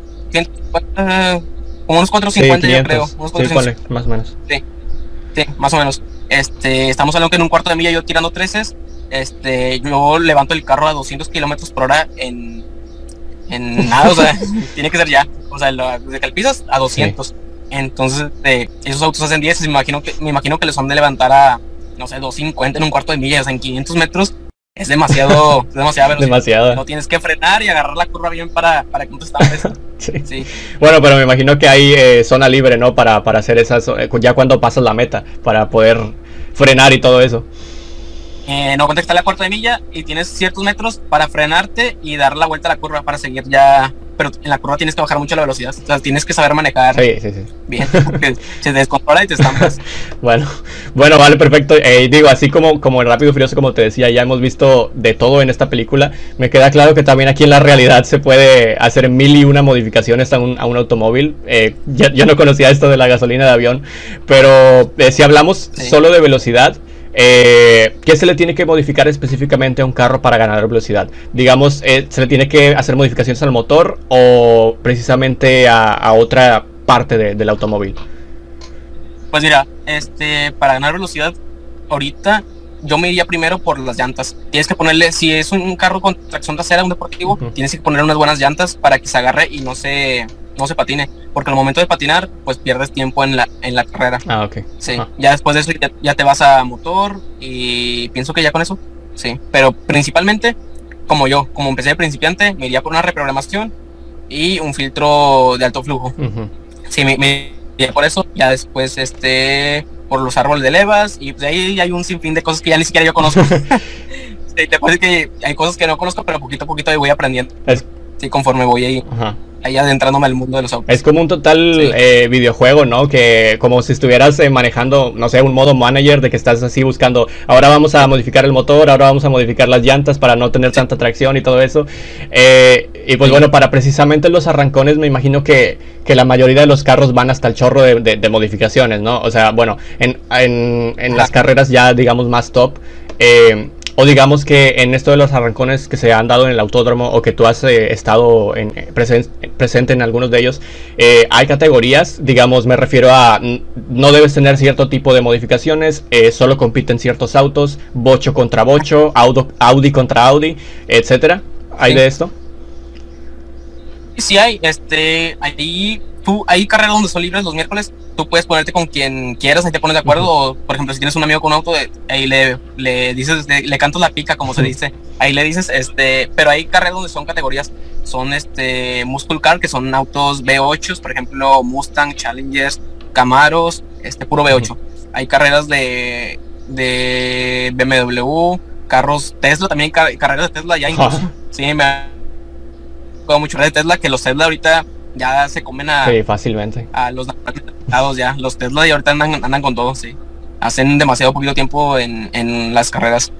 como unos 450, yo creo. Unos sí, más o menos. Sí, sí, más o menos. Este, estamos hablando que en un cuarto de milla yo tirando 13, este, yo levanto el carro a 200 kilómetros por hora en, en nada, o sea, tiene que ser ya. O sea, desde que el a 200. Entonces, eh, esos autos hacen 10, me imagino, que, me imagino que les son de levantar a, no sé, 250 en un cuarto de milla, o sea, en 500 metros. Es demasiado, es demasiado Demasiado. No tienes que frenar y agarrar la curva bien para, para que sí. sí. Bueno, pero me imagino que hay eh, zona libre, ¿no? Para, para hacer esas, eh, ya cuando pasas la meta, para poder frenar y todo eso. Eh, no contesta la cuarta de milla y tienes ciertos metros para frenarte y dar la vuelta a la curva para seguir ya pero en la curva tienes que bajar mucho la velocidad. O sea, tienes que saber manejar sí, sí, sí. bien, porque se descontrola y te estampas. bueno, bueno, vale, perfecto. Eh, digo, así como, como en Rápido y Furioso, como te decía, ya hemos visto de todo en esta película. Me queda claro que también aquí en la realidad se puede hacer mil y una modificaciones a un, a un automóvil. Eh, yo no conocía esto de la gasolina de avión, pero eh, si hablamos solo de velocidad, eh, ¿Qué se le tiene que modificar específicamente a un carro para ganar velocidad? Digamos, eh, ¿se le tiene que hacer modificaciones al motor o precisamente a, otra parte del automóvil? Pues mira, este, para ganar velocidad, ahorita yo me iría primero por las llantas. Tienes que ponerle, si es un carro con tracción trasera, un deportivo, tienes que poner unas buenas llantas para que se agarre y no se, no se patine. Porque al momento de patinar, pues pierdes tiempo en la, en la carrera. Ah, ok. Sí, ya después de eso ya, te vas a motor y pienso que ya con eso, sí. Pero principalmente, como yo, como empecé de principiante, me iría por una reprogramación y un filtro de alto flujo. Sí, me, me iría por eso. Ya después, este por los árboles de levas y pues ahí hay un sinfín de cosas que ya ni siquiera yo conozco. te puedo que hay cosas que no conozco, pero poquito a poquito ahí voy aprendiendo. Conforme voy ahí. ahí adentrándome al mundo de los autos. Es como un total eh, videojuego, ¿no? Que como si estuvieras eh, manejando, no sé, un modo manager de que estás así buscando, ahora vamos a modificar el motor, ahora vamos a modificar las llantas para no tener tanta tracción y todo eso. Eh, y pues bueno, para precisamente los arrancones me imagino que, que, la mayoría de los carros van hasta el chorro de, de, modificaciones, ¿no? O sea, bueno, en, en, en las carreras ya digamos más top. Eh, o digamos que en esto de los arrancones que se han dado en el autódromo o que tú has eh, estado en, eh, presente en algunos de ellos, eh, hay categorías, digamos, me refiero a no debes tener cierto tipo de modificaciones, solo compiten ciertos autos, bocho contra bocho, Audi contra Audi, etcétera. ¿Hay de esto? Sí hay, este, ahí tú, hay carreras donde son libres los miércoles, tú puedes ponerte con quien quieras, ahí te pones de acuerdo, o por ejemplo, si tienes un amigo con un auto, ahí le, le dices, le, cantas la pica, como se dice, ahí le dices, este, pero hay carreras donde son categorías, son este, Muscle Car, que son autos V8, por ejemplo, Mustang, Challengers, Camaros, este, puro V8. Hay carreras de, de BMW, carros Tesla, también carreras de Tesla ya incluso. Sí, me ha mucho de Tesla, que los Tesla ahorita ya se comen a. fácilmente. A los ya. Los Tesla y ahorita andan, andan con todo, sí. Hacen demasiado poquito tiempo en, en las carreras.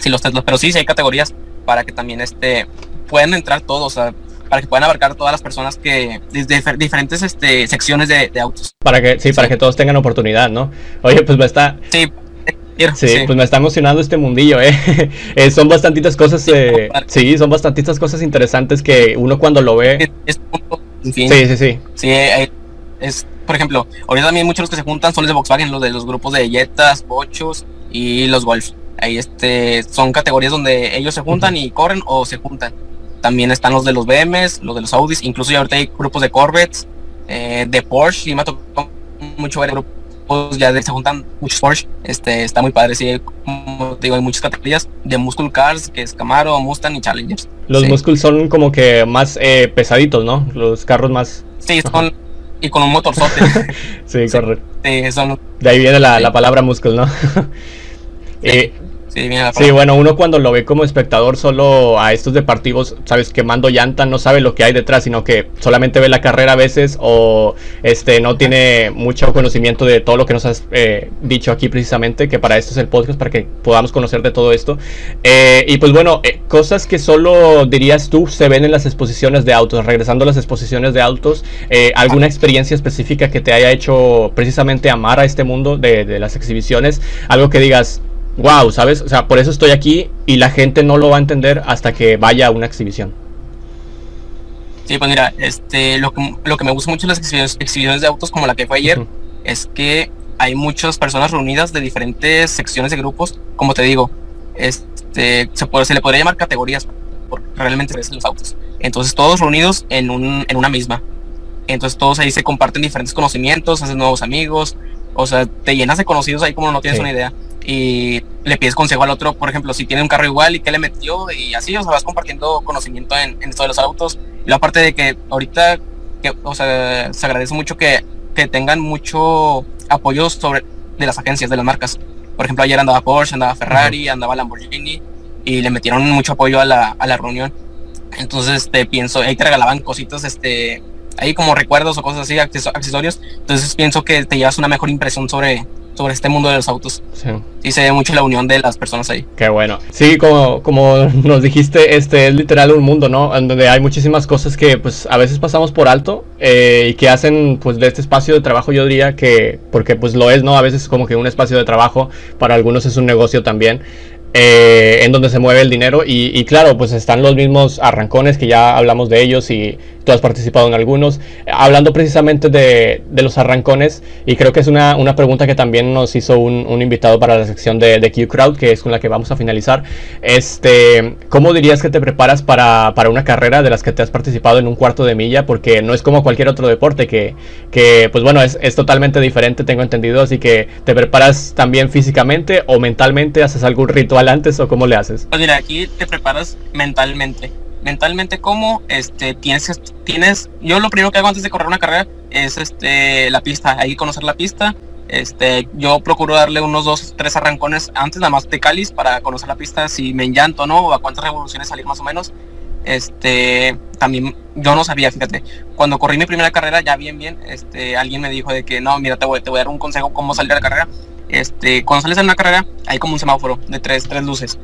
Sí, los Tesla. Pero sí, sí hay categorías para que también este puedan entrar todos, o sea, para que puedan abarcar todas las personas que desde diferentes este, secciones de, autos. Para que sí, para que todos tengan oportunidad, ¿no? Oye, pues me está Sí. Sí, pues me está emocionando este mundillo, ¿eh? eh son bastantitas cosas, eh, sí, son bastantitas cosas interesantes que uno cuando lo ve... Sí, sí, sí. Sí, es, por ejemplo, ahorita también muchos los que se juntan son los de Volkswagen, los de los grupos de Jetas, Bochos y los Golf. Ahí este, son categorías donde ellos se juntan y corren o se juntan. También están los de los BMs, los de los Audis, incluso ya ahorita hay grupos de Corvettes, eh, de Porsche, y me ha tocado mucho ver grupos ya de, se juntan muchos Porsche, este, está muy padre, sí, como te digo, hay muchas categorías de Muscle Cars, que es Camaro, Mustang y Challengers. Los Muscle son como que más eh, pesaditos, ¿no? Los carros más... Sí, son... Y con un motorzote. sí, correcto. Sí, son... De ahí viene la, la palabra muscle, ¿no? eh, Sí, bueno, uno cuando lo ve como espectador solo a estos deportivos, sabes, quemando llanta, no sabe lo que hay detrás, sino que solamente ve la carrera a veces o este no tiene mucho conocimiento de todo lo que nos has eh, dicho aquí precisamente, que para esto es el podcast, para que podamos conocer de todo esto. Eh, y pues bueno, eh, cosas que solo dirías tú se ven en las exposiciones de autos, regresando a las exposiciones de autos, alguna experiencia específica que te haya hecho precisamente amar a este mundo de, de las exhibiciones, algo que digas, wow, ¿sabes? O sea, por eso estoy aquí y la gente no lo va a entender hasta que vaya a una exhibición. Sí, pues mira, este, lo que, lo que me gusta mucho de las exhibiciones, de autos como la que fue ayer es que hay muchas personas reunidas de diferentes secciones de grupos, como te digo, este, se, puede, se le podría llamar categorías, porque realmente es los autos. Entonces todos reunidos en, un, en una misma. Entonces todos ahí se comparten diferentes conocimientos, hacen nuevos amigos, o sea, te llenas de conocidos ahí como no tienes una idea y le pides consejo al otro, por ejemplo, si tiene un carro igual y qué le metió y así, o sea, vas compartiendo conocimiento en, en esto de los autos. Y la parte de que ahorita, que, o sea, se agradece mucho que, que tengan mucho apoyo sobre de las agencias, de las marcas. Por ejemplo, ayer andaba Porsche, andaba Ferrari, andaba Lamborghini y le metieron mucho apoyo a la, a la reunión. Entonces, te este, pienso, ahí te regalaban cositas, este, ahí como recuerdos o cosas así, accesorios. Entonces, pienso que te llevas una mejor impresión sobre, sobre este mundo de los autos. Sí. sí. se ve mucho la unión de las personas ahí. Qué bueno. Sí, como, como nos dijiste, este es literal un mundo, ¿no? En donde hay muchísimas cosas que pues a veces pasamos por alto eh, y que hacen pues de este espacio de trabajo yo diría que, porque pues lo es, ¿no? A veces es como que un espacio de trabajo, para algunos es un negocio también. Eh, en donde se mueve el dinero. Y, claro, pues están los mismos arrancones que ya hablamos de ellos y tú has participado en algunos. Hablando precisamente de, los arrancones, y creo que es una, pregunta que también nos hizo un, invitado para la sección de, de, Q Crowd, que es con la que vamos a finalizar. Este, ¿Cómo dirías que te preparas para, una carrera de las que te has participado en un cuarto de milla? Porque no es como cualquier otro deporte que, que pues bueno, es, es totalmente diferente, tengo entendido. Así que te preparas también físicamente o mentalmente, haces algún ritual antes o cómo le haces? Pues mira, aquí te preparas mentalmente. Mentalmente, ¿cómo? Este, tienes, tienes, yo lo primero que hago antes de correr una carrera es este, la pista, hay que conocer la pista. Este, yo procuro darle unos dos, tres arrancones antes, nada más de cáliz, para conocer la pista, si me enllanto no, o a cuántas revoluciones salir más o menos. Este, también yo no sabía, fíjate, cuando corrí mi primera carrera, ya bien, bien, este, alguien me dijo de que no, mira, te voy, a dar un consejo cómo salir de la carrera este, cuando sales en una carrera, hay como un semáforo de tres, tres luces.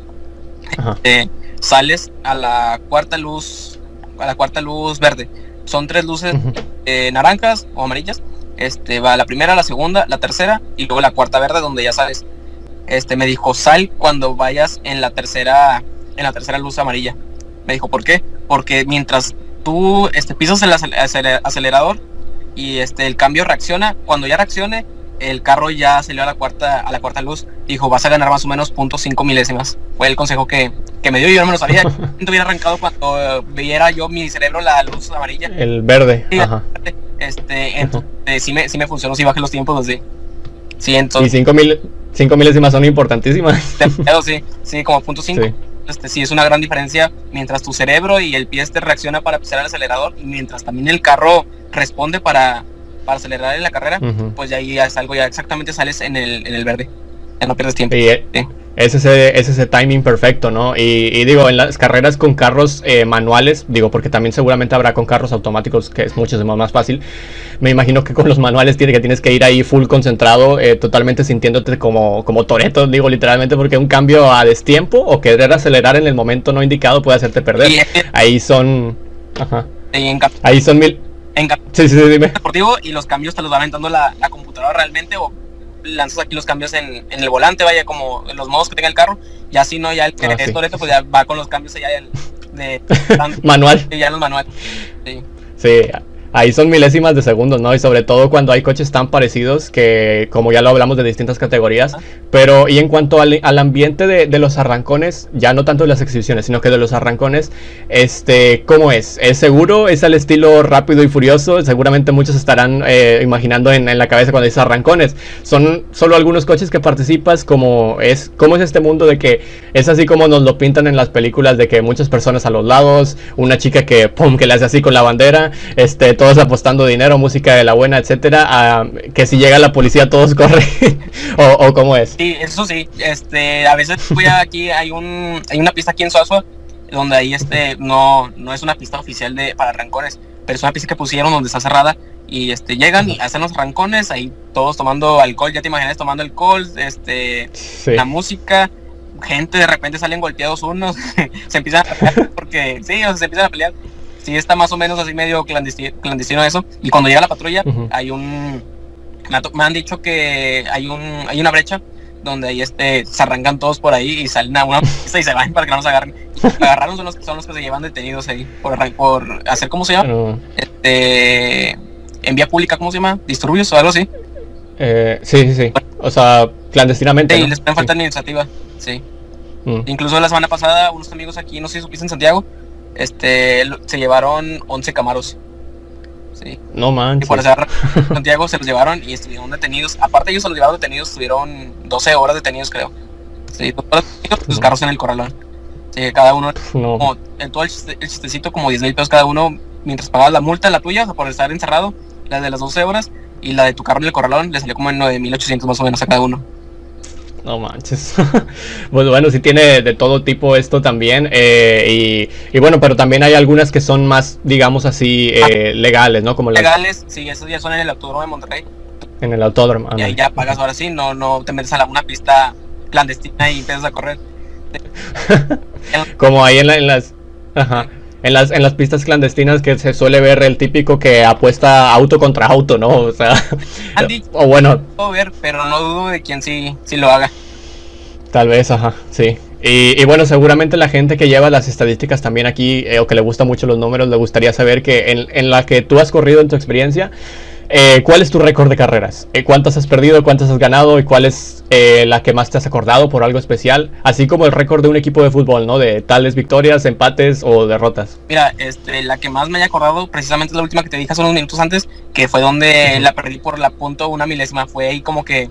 Este, sales a la cuarta luz, a la cuarta luz verde. Son tres luces eh, naranjas o amarillas. Este, va la primera, la segunda, la tercera y luego la cuarta verde donde ya sales. Este, me dijo, sal cuando vayas en la tercera, en la tercera luz amarilla. Me dijo, ¿por qué? Porque mientras tú este, pisas el acelerador y este, el cambio reacciona, cuando ya reaccione, el carro ya salió a la cuarta, a la cuarta luz, dijo, vas a ganar más o menos .5 milésimas. Fue el consejo que, me dio y yo no me lo sabía. no hubiera arrancado cuando viera yo mi cerebro la luz amarilla. El verde. Este, entonces, sí, me, sí me funcionó, sí bajé los tiempos así. Sí, entonces. Y 5 mil, cinco milésimas son importantísimas. sí, sí, como punto 5. Este, sí, es una gran diferencia mientras tu cerebro y el pie este reacciona para pisar el acelerador y mientras también el carro responde para, para acelerar en la carrera, pues ya ahí es algo, ya exactamente sales en el, en el verde. Ya no pierdes tiempo. Eh, es, ese, es ese timing perfecto, ¿no? Y, digo, en las carreras con carros eh, manuales, digo, porque también seguramente habrá con carros automáticos, que es muchísimo más fácil. Me imagino que con los manuales tiene, que tienes que ir ahí full concentrado, eh, totalmente sintiéndote como, como Toreto, digo literalmente, porque un cambio a destiempo o querer acelerar en el momento no indicado puede hacerte perder. ahí son. Ajá. Ahí son mil en sí, sí, dime. deportivo y los cambios te los va aventando la, la computadora realmente o lanzas aquí los cambios en, en, el volante, vaya como los modos que tenga el carro, y así no, ya el que ah, es pues ya va con los cambios allá de, manual. Ya los manual. Sí. Ahí son milésimas de segundos, ¿no? Y sobre todo cuando hay coches tan parecidos que, como ya lo hablamos de distintas categorías, pero y en cuanto al, ambiente de, los arrancones, ya no tanto de las exhibiciones, sino que de los arrancones, este, ¿cómo es? ¿Es seguro? ¿Es al estilo rápido y furioso? Seguramente muchos estarán eh, imaginando en, la cabeza cuando dice arrancones. Son solo algunos coches que participas, como es, ¿cómo es este mundo de que es así como nos lo pintan en las películas de que muchas personas a los lados, una chica que, pum, que le hace así con la bandera, este, todos apostando dinero, música de la buena, etcétera, que si llega la policía todos corren, o, o cómo es? Sí, eso sí. Este, a veces fui aquí, hay un, hay una pista aquí en Suazua, donde ahí este, no, no es una pista oficial de, para rancones, pero es una pista que pusieron donde está cerrada y este llegan y hacen los rancones ahí todos tomando alcohol ya te imaginas tomando alcohol este la música gente de repente salen golpeados unos se empiezan a pelear porque sí o se empiezan a pelear sí está más o menos así medio clandestino, eso y cuando llega la patrulla hay un me, han dicho que hay un hay una brecha donde ahí este, se arrancan todos por ahí y salen a una pista y se van para que no nos agarren. agarraron son los, son los que se llevan detenidos ahí por, por hacer, ¿cómo se llama? Este, en vía pública, ¿cómo se llama? ¿Disturbios o algo así? Eh, sí, sí, sí. O sea, clandestinamente. Sí, les pueden falta iniciativa, sí. Mm. Incluso la semana pasada, unos amigos aquí, no sé si supiste en Santiago, este, se llevaron 11 camaros. No manches. Y por eso Santiago se los llevaron y estuvieron detenidos. Aparte ellos se los llevaron detenidos, estuvieron 12 horas detenidos, creo. Sí, los carros en el corralón. Sí, cada uno, como, en todo el, chistecito, como 10 mil pesos cada uno, mientras pagabas la multa, la tuya, por estar encerrado, la de las 12 horas, y la de tu carro en el corralón, le salió como en 9.800 más o menos a cada uno. No manches. pues bueno, sí tiene de todo tipo esto también. Eh, y, bueno, pero también hay algunas que son más, digamos así, eh, legales, ¿no? Como legales, sí, esos ya son en el autódromo de Monterrey. En el autódromo. Y ahí ya pagas ahora sí, no, no te metes a una pista clandestina y empiezas a correr. Como ahí en, en las... Ajá en las, en las pistas clandestinas que se suele ver el típico que apuesta auto contra auto, ¿no? O sea, o bueno. Puedo ver, pero no dudo de quien sí, sí lo haga. Tal vez, ajá, sí. Y, bueno, seguramente la gente que lleva las estadísticas también aquí, eh, o que le gusta mucho los números, le gustaría saber que en, en la que tú has corrido en tu experiencia, eh, ¿Cuál es tu récord de carreras? Eh, ¿Cuántas has perdido? ¿Cuántas has ganado? ¿Y cuál es eh, la que más te has acordado por algo especial? Así como el récord de un equipo de fútbol, ¿no? De tales victorias, empates o derrotas. Mira, este, la que más me haya acordado, precisamente la última que te dije hace unos minutos antes, que fue donde la perdí por la punto una milésima. Fue ahí como que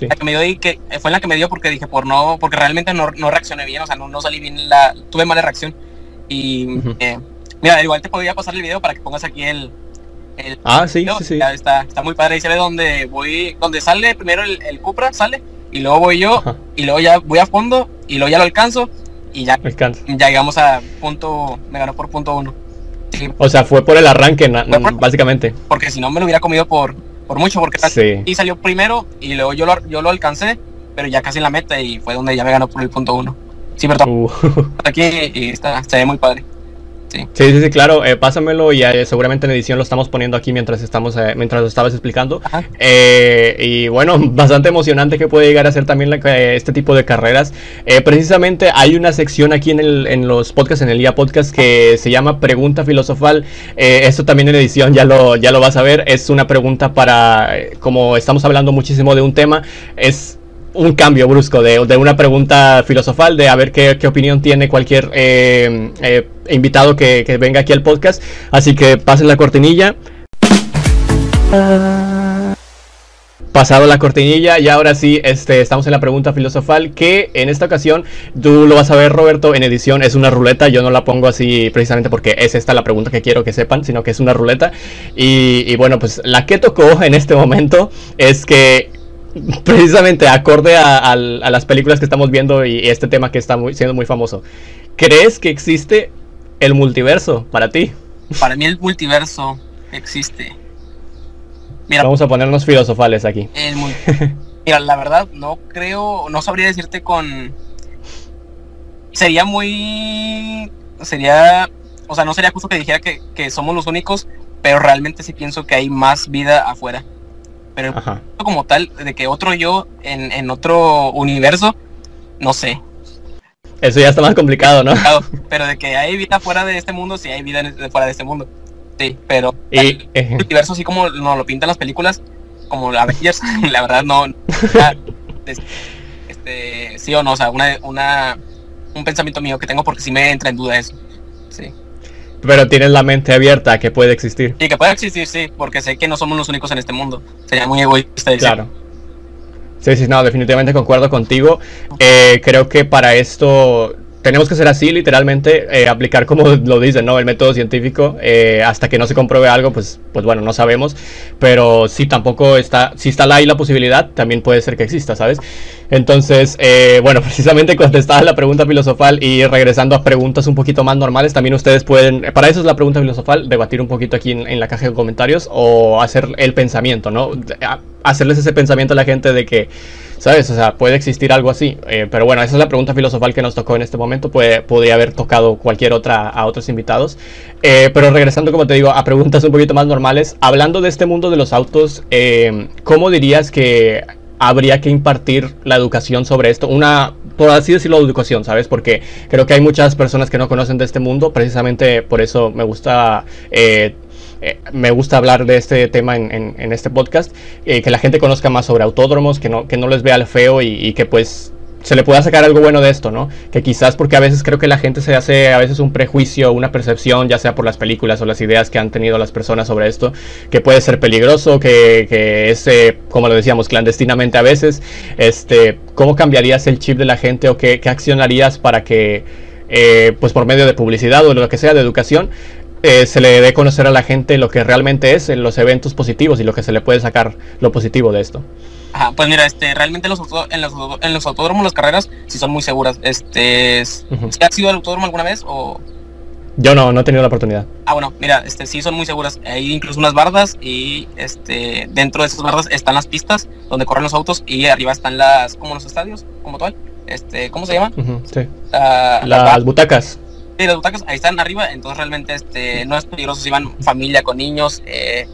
La que me dio ahí, que fue en la que me dio porque dije por no, porque realmente no, no reaccioné bien, o sea, no, no salí bien, la, tuve mala reacción. Y mira, igual te podría pasar el video para que pongas aquí el, ah, sí, sí, sí. Está, está muy padre. Se ve donde voy, donde sale primero el, el Cupra, sale, y luego voy yo, y luego ya voy a fondo, y luego ya lo alcanzo, y ya, ya llegamos a punto, me ganó por punto uno. O sea, fue por el arranque, básicamente. Porque si no me lo hubiera comido por, por mucho, porque sí. y salió primero, y luego yo lo, yo lo alcancé, pero ya casi en la meta, y fue donde ya me ganó por el punto uno. Sí, perdón. Uh. Aquí y está, se ve muy padre. Sí, sí, sí, claro, eh, pásamelo y eh, seguramente en edición lo estamos poniendo aquí mientras estamos eh, mientras lo estabas explicando. y bueno, bastante emocionante que puede llegar a ser también este tipo de carreras. precisamente hay una sección aquí en, el, en los podcasts, en el IA Podcast, que se llama Pregunta Filosofal. esto también en edición ya lo, ya lo vas a ver. Es una pregunta para, como estamos hablando muchísimo de un tema, es un cambio brusco de, de, una pregunta filosofal, de a ver qué, qué opinión tiene cualquier eh, eh, invitado que, que, venga aquí al podcast. Así que pasen la cortinilla. Pasado la cortinilla y ahora sí, este, estamos en la pregunta filosofal que en esta ocasión tú lo vas a ver Roberto en edición, es una ruleta, yo no la pongo así precisamente porque es esta la pregunta que quiero que sepan, sino que es una ruleta y, y bueno, pues la que tocó en este momento es que precisamente acorde a, las películas que estamos viendo y, este tema que está siendo muy famoso. ¿Crees que existe el multiverso para ti? Para mí el multiverso existe. Mira, Vamos a ponernos filosofales aquí. mira, la verdad no creo, no sabría decirte con... Sería muy... Sería... O sea, no sería justo que dijera que, que somos los únicos, pero realmente sí pienso que hay más vida afuera. Pero como tal, de que otro yo en, en otro universo, no sé. Eso ya está más complicado, ¿no? Pero de que hay vida fuera de este mundo, sí hay vida fuera de este mundo. Sí, pero el eh, universo así como nos lo pintan las películas, como la Avengers, la verdad no. este, sí o no, o sea, una, una, un pensamiento mío que tengo porque sí me entra en duda eso. Sí. Pero tienes la mente abierta a que puede existir. Y que puede existir, sí, porque sé que no somos los únicos en este mundo. Sería muy egoísta decir. Claro. Sí, sí, no, definitivamente concuerdo contigo. Eh, creo que para esto tenemos que ser así, literalmente, eh, aplicar como lo dicen, ¿no? El método científico, eh, hasta que no se compruebe algo, pues, pues bueno, no sabemos. Pero si tampoco está, si está ahí la posibilidad, también puede ser que exista, ¿sabes? Entonces, eh, bueno, precisamente contestada la pregunta filosofal y regresando a preguntas un poquito más normales, también ustedes pueden, para eso es la pregunta filosofal, debatir un poquito aquí en, la caja de comentarios o hacer el pensamiento, ¿no? Hacerles ese pensamiento a la gente de que ¿Sabes? O sea, puede existir algo así. Eh, pero bueno, esa es la pregunta filosofal que nos tocó en este momento. Puede, podría haber tocado cualquier otra a otros invitados. Eh, pero regresando, como te digo, a preguntas un poquito más normales. Hablando de este mundo de los autos, eh, ¿cómo dirías que habría que impartir la educación sobre esto? Una, por así decirlo, educación, ¿sabes? Porque creo que hay muchas personas que no conocen de este mundo. Precisamente por eso me gusta eh, me gusta hablar de este tema en, en, este podcast, eh, que la gente conozca más sobre autódromos, que no, que no les vea el feo y, que pues se le pueda sacar algo bueno de esto, ¿no? Que quizás porque a veces creo que la gente se hace a veces un prejuicio, una percepción, ya sea por las películas o las ideas que han tenido las personas sobre esto, que puede ser peligroso, que, que es, eh, como lo decíamos, clandestinamente a veces. Este, ¿Cómo cambiarías el chip de la gente o qué, accionarías para que, pues por medio de publicidad o lo que sea, de educación, eh, se le dé conocer a la gente lo que realmente es en los eventos positivos y lo que se le puede sacar lo positivo de esto. Ajá, pues mira, este, realmente los, en, los, en los autódromos las carreras sí son muy seguras. Este, ¿has ido al autódromo alguna vez o...? Yo no, no he tenido la oportunidad. Ah, bueno, mira, este, sí son muy seguras. Hay incluso unas bardas y este, dentro de esas bardas están las pistas donde corren los autos y arriba están las, como los estadios, como tal. Este, ¿cómo se llama? sí. Las butacas. Sí, las butacas ahí están arriba, entonces realmente este, no es peligroso si van familia con niños. Eh,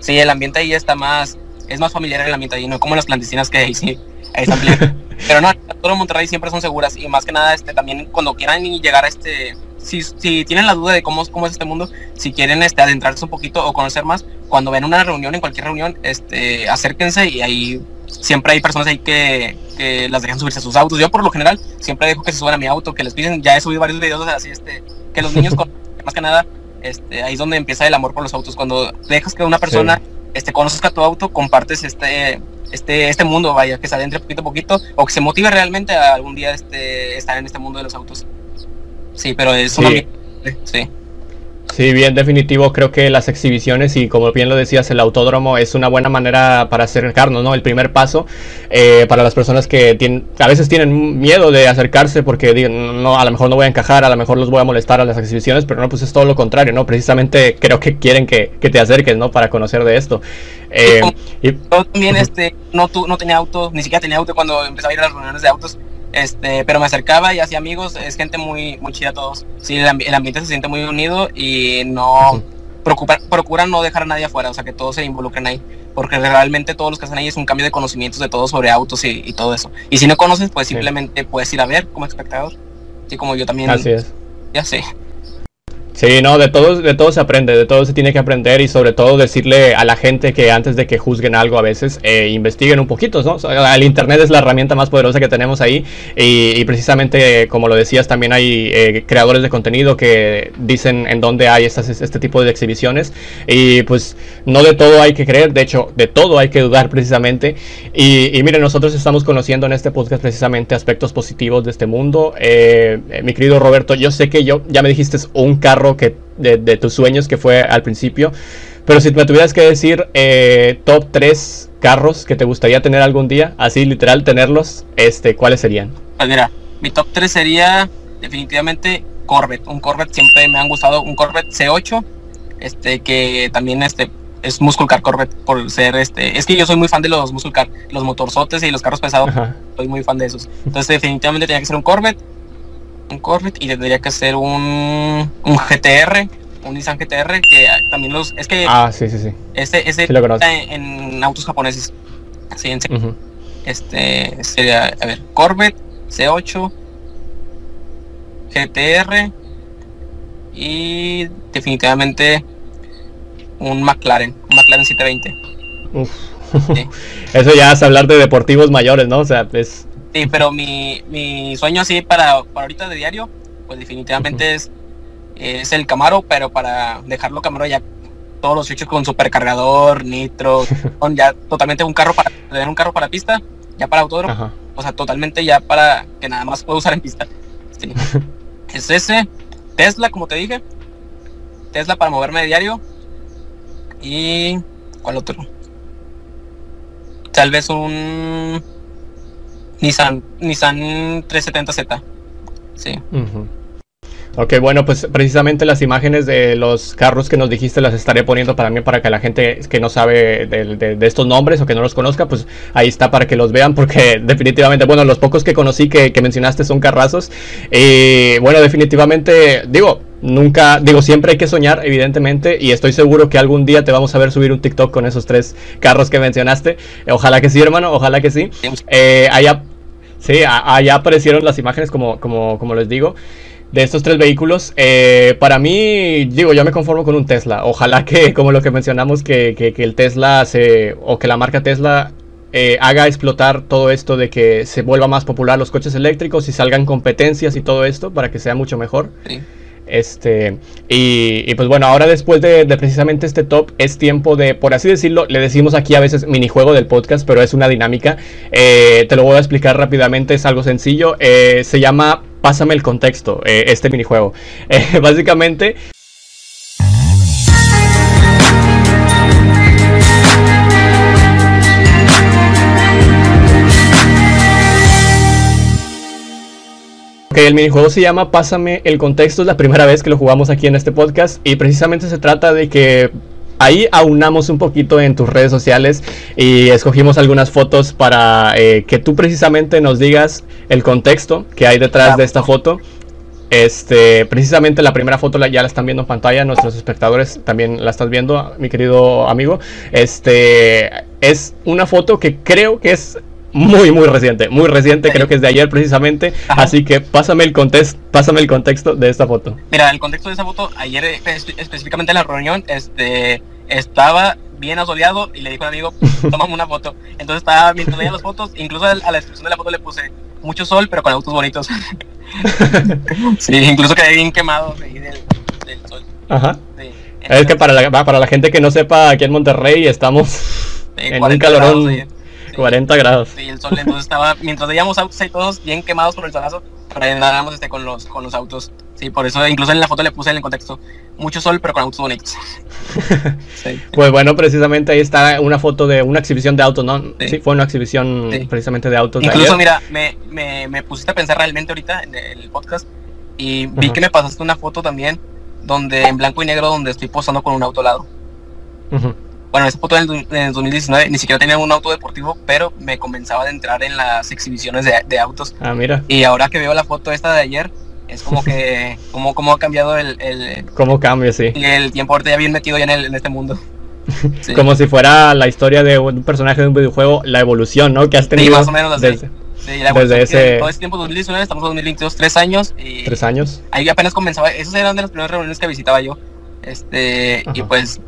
sí, el ambiente ahí está más, es más familiar el ambiente ahí, no como las clandestinas que hay, sí, ahí están Pero no, todo Monterrey siempre son seguras y más que nada, este, también cuando quieran llegar a este, si, si tienen la duda de cómo, cómo es este mundo, si quieren este, adentrarse un poquito o conocer más, cuando ven una reunión, en cualquier reunión, este, acérquense y ahí siempre hay personas ahí que, que, las dejan subirse a sus autos. Yo por lo general siempre dejo que se suban a mi auto, que les piden, ya he subido varios videos así, este, que los niños, con, más que nada, este, ahí es donde empieza el amor por los autos. Cuando dejas que una persona sí. Este, conozca tu auto, compartes este, este, este mundo, vaya, que se adentre poquito a poquito, o que se motive realmente a algún día este, estar en este mundo de los autos. Sí, pero es sí. una... Sí. Sí, bien definitivo, creo que las exhibiciones y como bien lo decías, el autódromo es una buena manera para acercarnos, ¿no? El primer paso eh, para las personas que tienen, a veces tienen miedo de acercarse porque digan, no, a lo mejor no voy a encajar, a lo mejor los voy a molestar a las exhibiciones, pero no, pues es todo lo contrario, ¿no? Precisamente creo que quieren que, que te acerques, ¿no? Para conocer de esto. Eh, yo también, este, no, tu, no tenía auto, ni siquiera tenía auto cuando empezaba a ir a las reuniones de autos. Este, pero me acercaba y hacía amigos, es gente muy, muy chida todos. Sí, el, ambi el ambiente se siente muy unido y no uh -huh. procuran no dejar a nadie afuera, o sea que todos se involucren ahí, porque realmente todos los que están ahí es un cambio de conocimientos de todo sobre autos y, y todo eso. Y si no conoces, pues sí. simplemente puedes ir a ver como espectador, así como yo también. Así es. Ya sé. Sí, no, de todo, de todo se aprende, de todo se tiene que aprender y sobre todo decirle a la gente que antes de que juzguen algo a veces eh, investiguen un poquito, ¿no? El Internet es la herramienta más poderosa que tenemos ahí y, precisamente, como lo decías, también hay eh, creadores de contenido que dicen en dónde hay este tipo de exhibiciones y pues no de todo hay que creer, de hecho, de todo hay que dudar precisamente y, y miren, nosotros estamos conociendo en este podcast precisamente aspectos positivos de este mundo. Eh, mi querido Roberto, yo sé que yo, ya me dijiste un carro que de, de, tus sueños que fue al principio. Pero si me tuvieras que decir eh, top 3 carros que te gustaría tener algún día, así literal tenerlos, este, ¿cuáles serían? Pues mira, mi top 3 sería definitivamente Corvette. Un Corvette siempre me han gustado, un Corvette C8, este que también este es Muscle Car Corvette por ser este, es que yo soy muy fan de los Muscle Car, los motorzotes y los carros pesados, Ajá. soy muy fan de esos. Entonces definitivamente tenía que ser un Corvette un Corvette y tendría que ser un, un GTR, un Nissan GTR, que también los. Es que. Ah, sí, sí, sí. Este, este sí está en, en, autos japoneses. Sí, en, uh -huh. Este sería, a ver, Corvette, C8, GTR y definitivamente un McLaren, un McLaren 720. Uf. Sí. Eso ya es hablar de deportivos mayores, ¿no? O sea, es Sí, pero mi, mi sueño así para, para ahorita de diario, pues definitivamente uh -huh. es, es el Camaro, pero para dejarlo Camaro ya todos los hechos con supercargador, nitro, con ya totalmente un carro para tener un carro para pista, ya para autódromo, Ajá. o sea, totalmente ya para que nada más puedo usar en pista. Sí. es ese, Tesla, como te dije, Tesla para moverme de diario y ¿cuál otro? Tal vez un Nissan, Nissan 370Z. Sí. Uh -huh. Ok, bueno, pues precisamente las imágenes de los carros que nos dijiste las estaré poniendo para mí, para que la gente que no sabe de, de, de, estos nombres o que no los conozca, pues ahí está para que los vean, porque definitivamente, bueno, los pocos que conocí que, que mencionaste son carrazos. Y bueno, definitivamente, digo, nunca, digo, siempre hay que soñar, evidentemente, y estoy seguro que algún día te vamos a ver subir un TikTok con esos tres carros que mencionaste. Ojalá que sí, hermano, ojalá que sí. Eh, allá, sí, allá aparecieron las imágenes, como, como, como les digo de estos tres vehículos. Eh, para mí, digo, yo me conformo con un Tesla. Ojalá que, como lo que mencionamos, que, que, que el Tesla se, o que la marca Tesla eh, haga explotar todo esto de que se vuelva más popular los coches eléctricos y salgan competencias y todo esto para que sea mucho mejor. Sí. Este, y, y, pues bueno, ahora después de, precisamente este top, es tiempo de, por así decirlo, le decimos aquí a veces minijuego del podcast, pero es una dinámica. Eh, te lo voy a explicar rápidamente, es algo sencillo. Eh, se llama Pásame el contexto, eh, este minijuego. básicamente. Ok, el minijuego se llama Pásame el contexto, es la primera vez que lo jugamos aquí en este podcast y precisamente se trata de que ahí aunamos un poquito en tus redes sociales y escogimos algunas fotos para eh, que tú precisamente nos digas el contexto que hay detrás de esta foto. Este, precisamente la primera foto ya la están viendo en pantalla, nuestros espectadores también la están viendo, mi querido amigo. Este, es una foto que creo que es muy, muy reciente, muy reciente, creo que es de ayer precisamente. Así que pásame el, contexto, pásame el contexto de esta foto. Mira, el contexto de esa foto, ayer específicamente en la reunión, este, estaba bien asoleado y le dijo a un amigo, tomamos una foto. Entonces estaba viendo las fotos, incluso a la descripción de la foto le puse mucho sol, pero con autos bonitos. sí, incluso quedé bien quemado ahí del, sol. Ajá. es que para la, para la gente que no sepa, aquí en Monterrey estamos en un calorón. 40 grados. Sí, el sol entonces estaba, mientras veíamos autos ahí todos bien quemados por el solazo, andábamos este, con, los, con los autos. Sí, por eso incluso en la foto le puse en el contexto mucho sol, pero con autos bonitos. Pues bueno, precisamente ahí está una foto de una exhibición de autos, ¿no? Sí, fue una exhibición precisamente de autos. Incluso, mira, me, me, me, pusiste a pensar realmente ahorita en el podcast y vi que me pasaste una foto también donde en blanco y negro donde estoy posando con un auto al lado. Bueno, esa foto en el, 2019 ni siquiera tenía un auto deportivo, pero me comenzaba de entrar en las exhibiciones de, de autos. Ah, mira. Y ahora que veo la foto esta de ayer, es como que, como, como ha cambiado el, el... ¿Cómo cambia, sí? El tiempo ahorita ya bien metido ya en, el, en este mundo. como si fuera la historia de un personaje de un videojuego, la evolución, ¿no? Que has tenido. Sí, más o menos así. Desde, sí, la desde ese... Todo ese tiempo, 2019, estamos en 2022, tres años. Y tres años. Ahí apenas comenzaba, esas eran de las primeras reuniones que visitaba yo. Este, y pues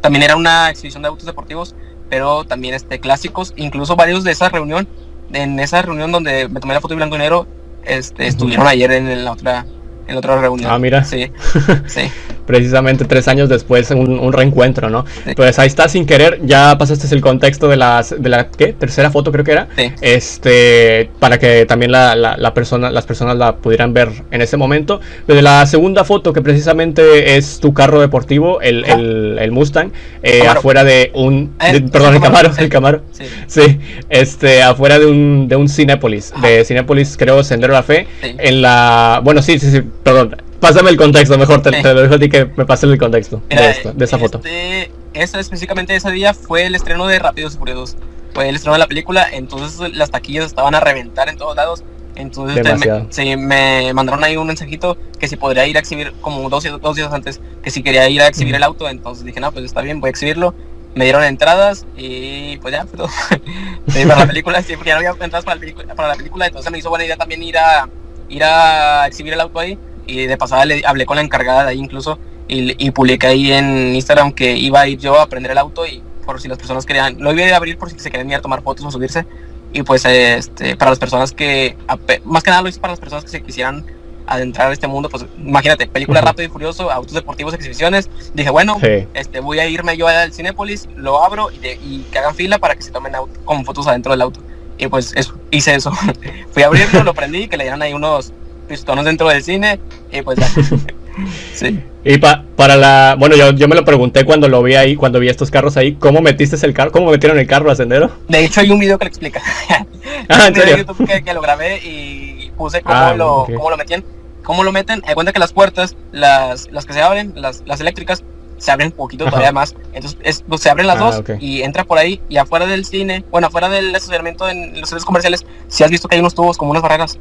también era una exhibición de autos deportivos, pero también este, clásicos, incluso varios de esa reunión, en esa reunión donde me tomé la foto de blanco y negro, este, estuvieron ayer en la otra en otra reunión. Ah, mira. Sí, sí. Precisamente tres años después, un, un reencuentro, ¿no? Pues ahí está, sin querer, ya pasaste el contexto de, las, de la ¿qué? tercera foto, creo que era. Sí. Este, para que también la, la, persona, las personas la pudieran ver en ese momento. Pero de la segunda foto, que precisamente es tu carro deportivo, el, el, el Mustang, eh, afuera de un. Eh, perdón, el Camaro, el Camaro. Sí. sí. este, afuera de un, de un Cinépolis, de Cinépolis, creo, Sendero La Fe. En la. Bueno, sí, sí, sí perdón, pásame el contexto, mejor te, lo dejo a ti que me pasen el contexto de, esta, de esa foto. Este, esa específicamente ese día fue el estreno de Rápidos y Furiosos. Fue el estreno de la película, entonces las taquillas estaban a reventar en todos lados. Entonces me, me mandaron ahí un mensajito que si podría ir a exhibir, como dos, dos días antes, que si quería ir a exhibir el auto. Entonces dije, no, pues está bien, voy a exhibirlo. Me dieron entradas y pues ya, pero para la película, porque ya no había entradas para la, película, para la película, entonces me hizo buena idea también ir a ir a exhibir el auto ahí y de pasada le hablé con la encargada de ahí incluso y, y publiqué ahí en Instagram que iba a ir yo a aprender el auto y por si las personas querían, lo iba a abrir por si se querían ir a tomar fotos o subirse y pues este, para las personas que, más que nada lo hice para las personas que se quisieran adentrar a este mundo, pues imagínate, película Rápido y Furioso, autos deportivos, exhibiciones. Dije, bueno, este, voy a irme yo al Cinépolis, lo abro y, y, que hagan fila para que se tomen auto, con fotos adentro del auto. Y pues eso, hice eso. Fui a abrirlo, lo prendí, que le dieran ahí unos pistones dentro del cine y pues ya. sí. Y para la. Bueno, yo, yo me lo pregunté cuando lo vi ahí, cuando vi estos carros ahí. ¿Cómo metiste el carro? ¿Cómo metieron el carro a Sendero? De hecho, hay un video que lo explica. ah, ¿en serio? YouTube que, lo grabé y puse cómo, ah, lo, cómo lo metían. ¿Cómo lo meten? Hay cuenta que las puertas, las, las que se abren, las, las eléctricas, se abren un poquito todavía más. Entonces pues, se abren las ah, dos y entra por ahí. Y afuera del cine, bueno, afuera del estacionamiento en los centros comerciales, si has visto que hay unos tubos como unas barreras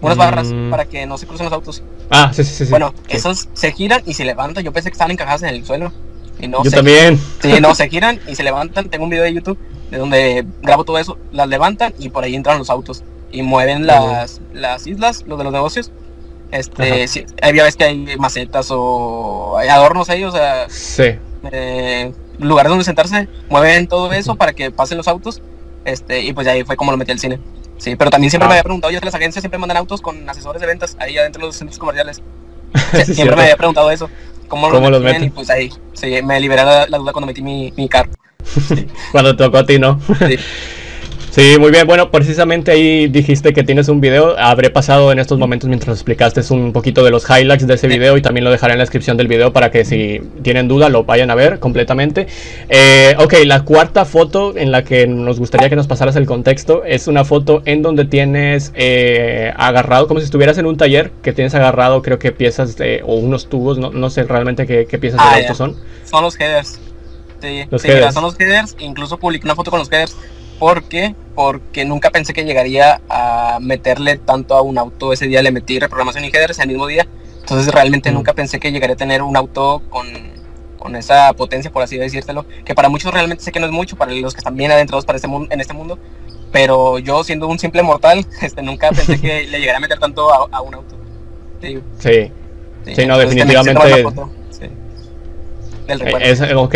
unas barras mm. para que no se crucen los autos. Ah, sí, sí, sí. Bueno, esos se giran y se levantan. Yo pensé que estaban encajadas en el suelo. Y no Yo también. Sí, no, se giran y se levantan. Tengo un video de YouTube de donde grabo todo eso. Las levantan y por ahí entran los autos. Y mueven las, las islas, los de los negocios. Este, sí, había veces que hay macetas o hay adornos ahí, o sea. Sí. Eh, lugares donde sentarse, mueven todo eso para que pasen los autos. Este, y pues ahí fue como lo metí al cine. Sí, pero también siempre me ah. había preguntado, yo que las agencias siempre mandan autos con asesores de ventas ahí adentro de los centros comerciales. siempre me había preguntado eso. ¿Cómo, los meten? Y pues ahí, sí, me liberé la, la duda cuando metí mi, mi carro. cuando tocó a ti, ¿no? sí. Sí, muy bien. Bueno, precisamente ahí dijiste que tienes un video. Habré pasado en estos momentos mientras explicaste un poquito de los highlights de ese video y también lo dejaré en la descripción del video para que si tienen duda lo vayan a ver completamente. Eh, ok, la cuarta foto en la que nos gustaría que nos pasaras el contexto es una foto en donde tienes eh, agarrado, como si estuvieras en un taller, que tienes agarrado creo que piezas de, o unos tubos, no, no sé realmente qué, piezas de ah, son. Son los headers. Sí, los headers. son los headers. Incluso publiqué una foto con los headers ¿Por qué? Porque nunca pensé que llegaría a meterle tanto a un auto. Ese día le metí reprogramación y headers el mismo día. Entonces realmente mm. nunca pensé que llegaría a tener un auto con, con esa potencia, por así decírtelo, que para muchos realmente sé que no es mucho, para los que están bien adentrados para este mundo, en este mundo, pero yo siendo un simple mortal, este, nunca pensé que le llegara a meter tanto a, un auto. Sí, sí, sí, no, definitivamente. Es, ok.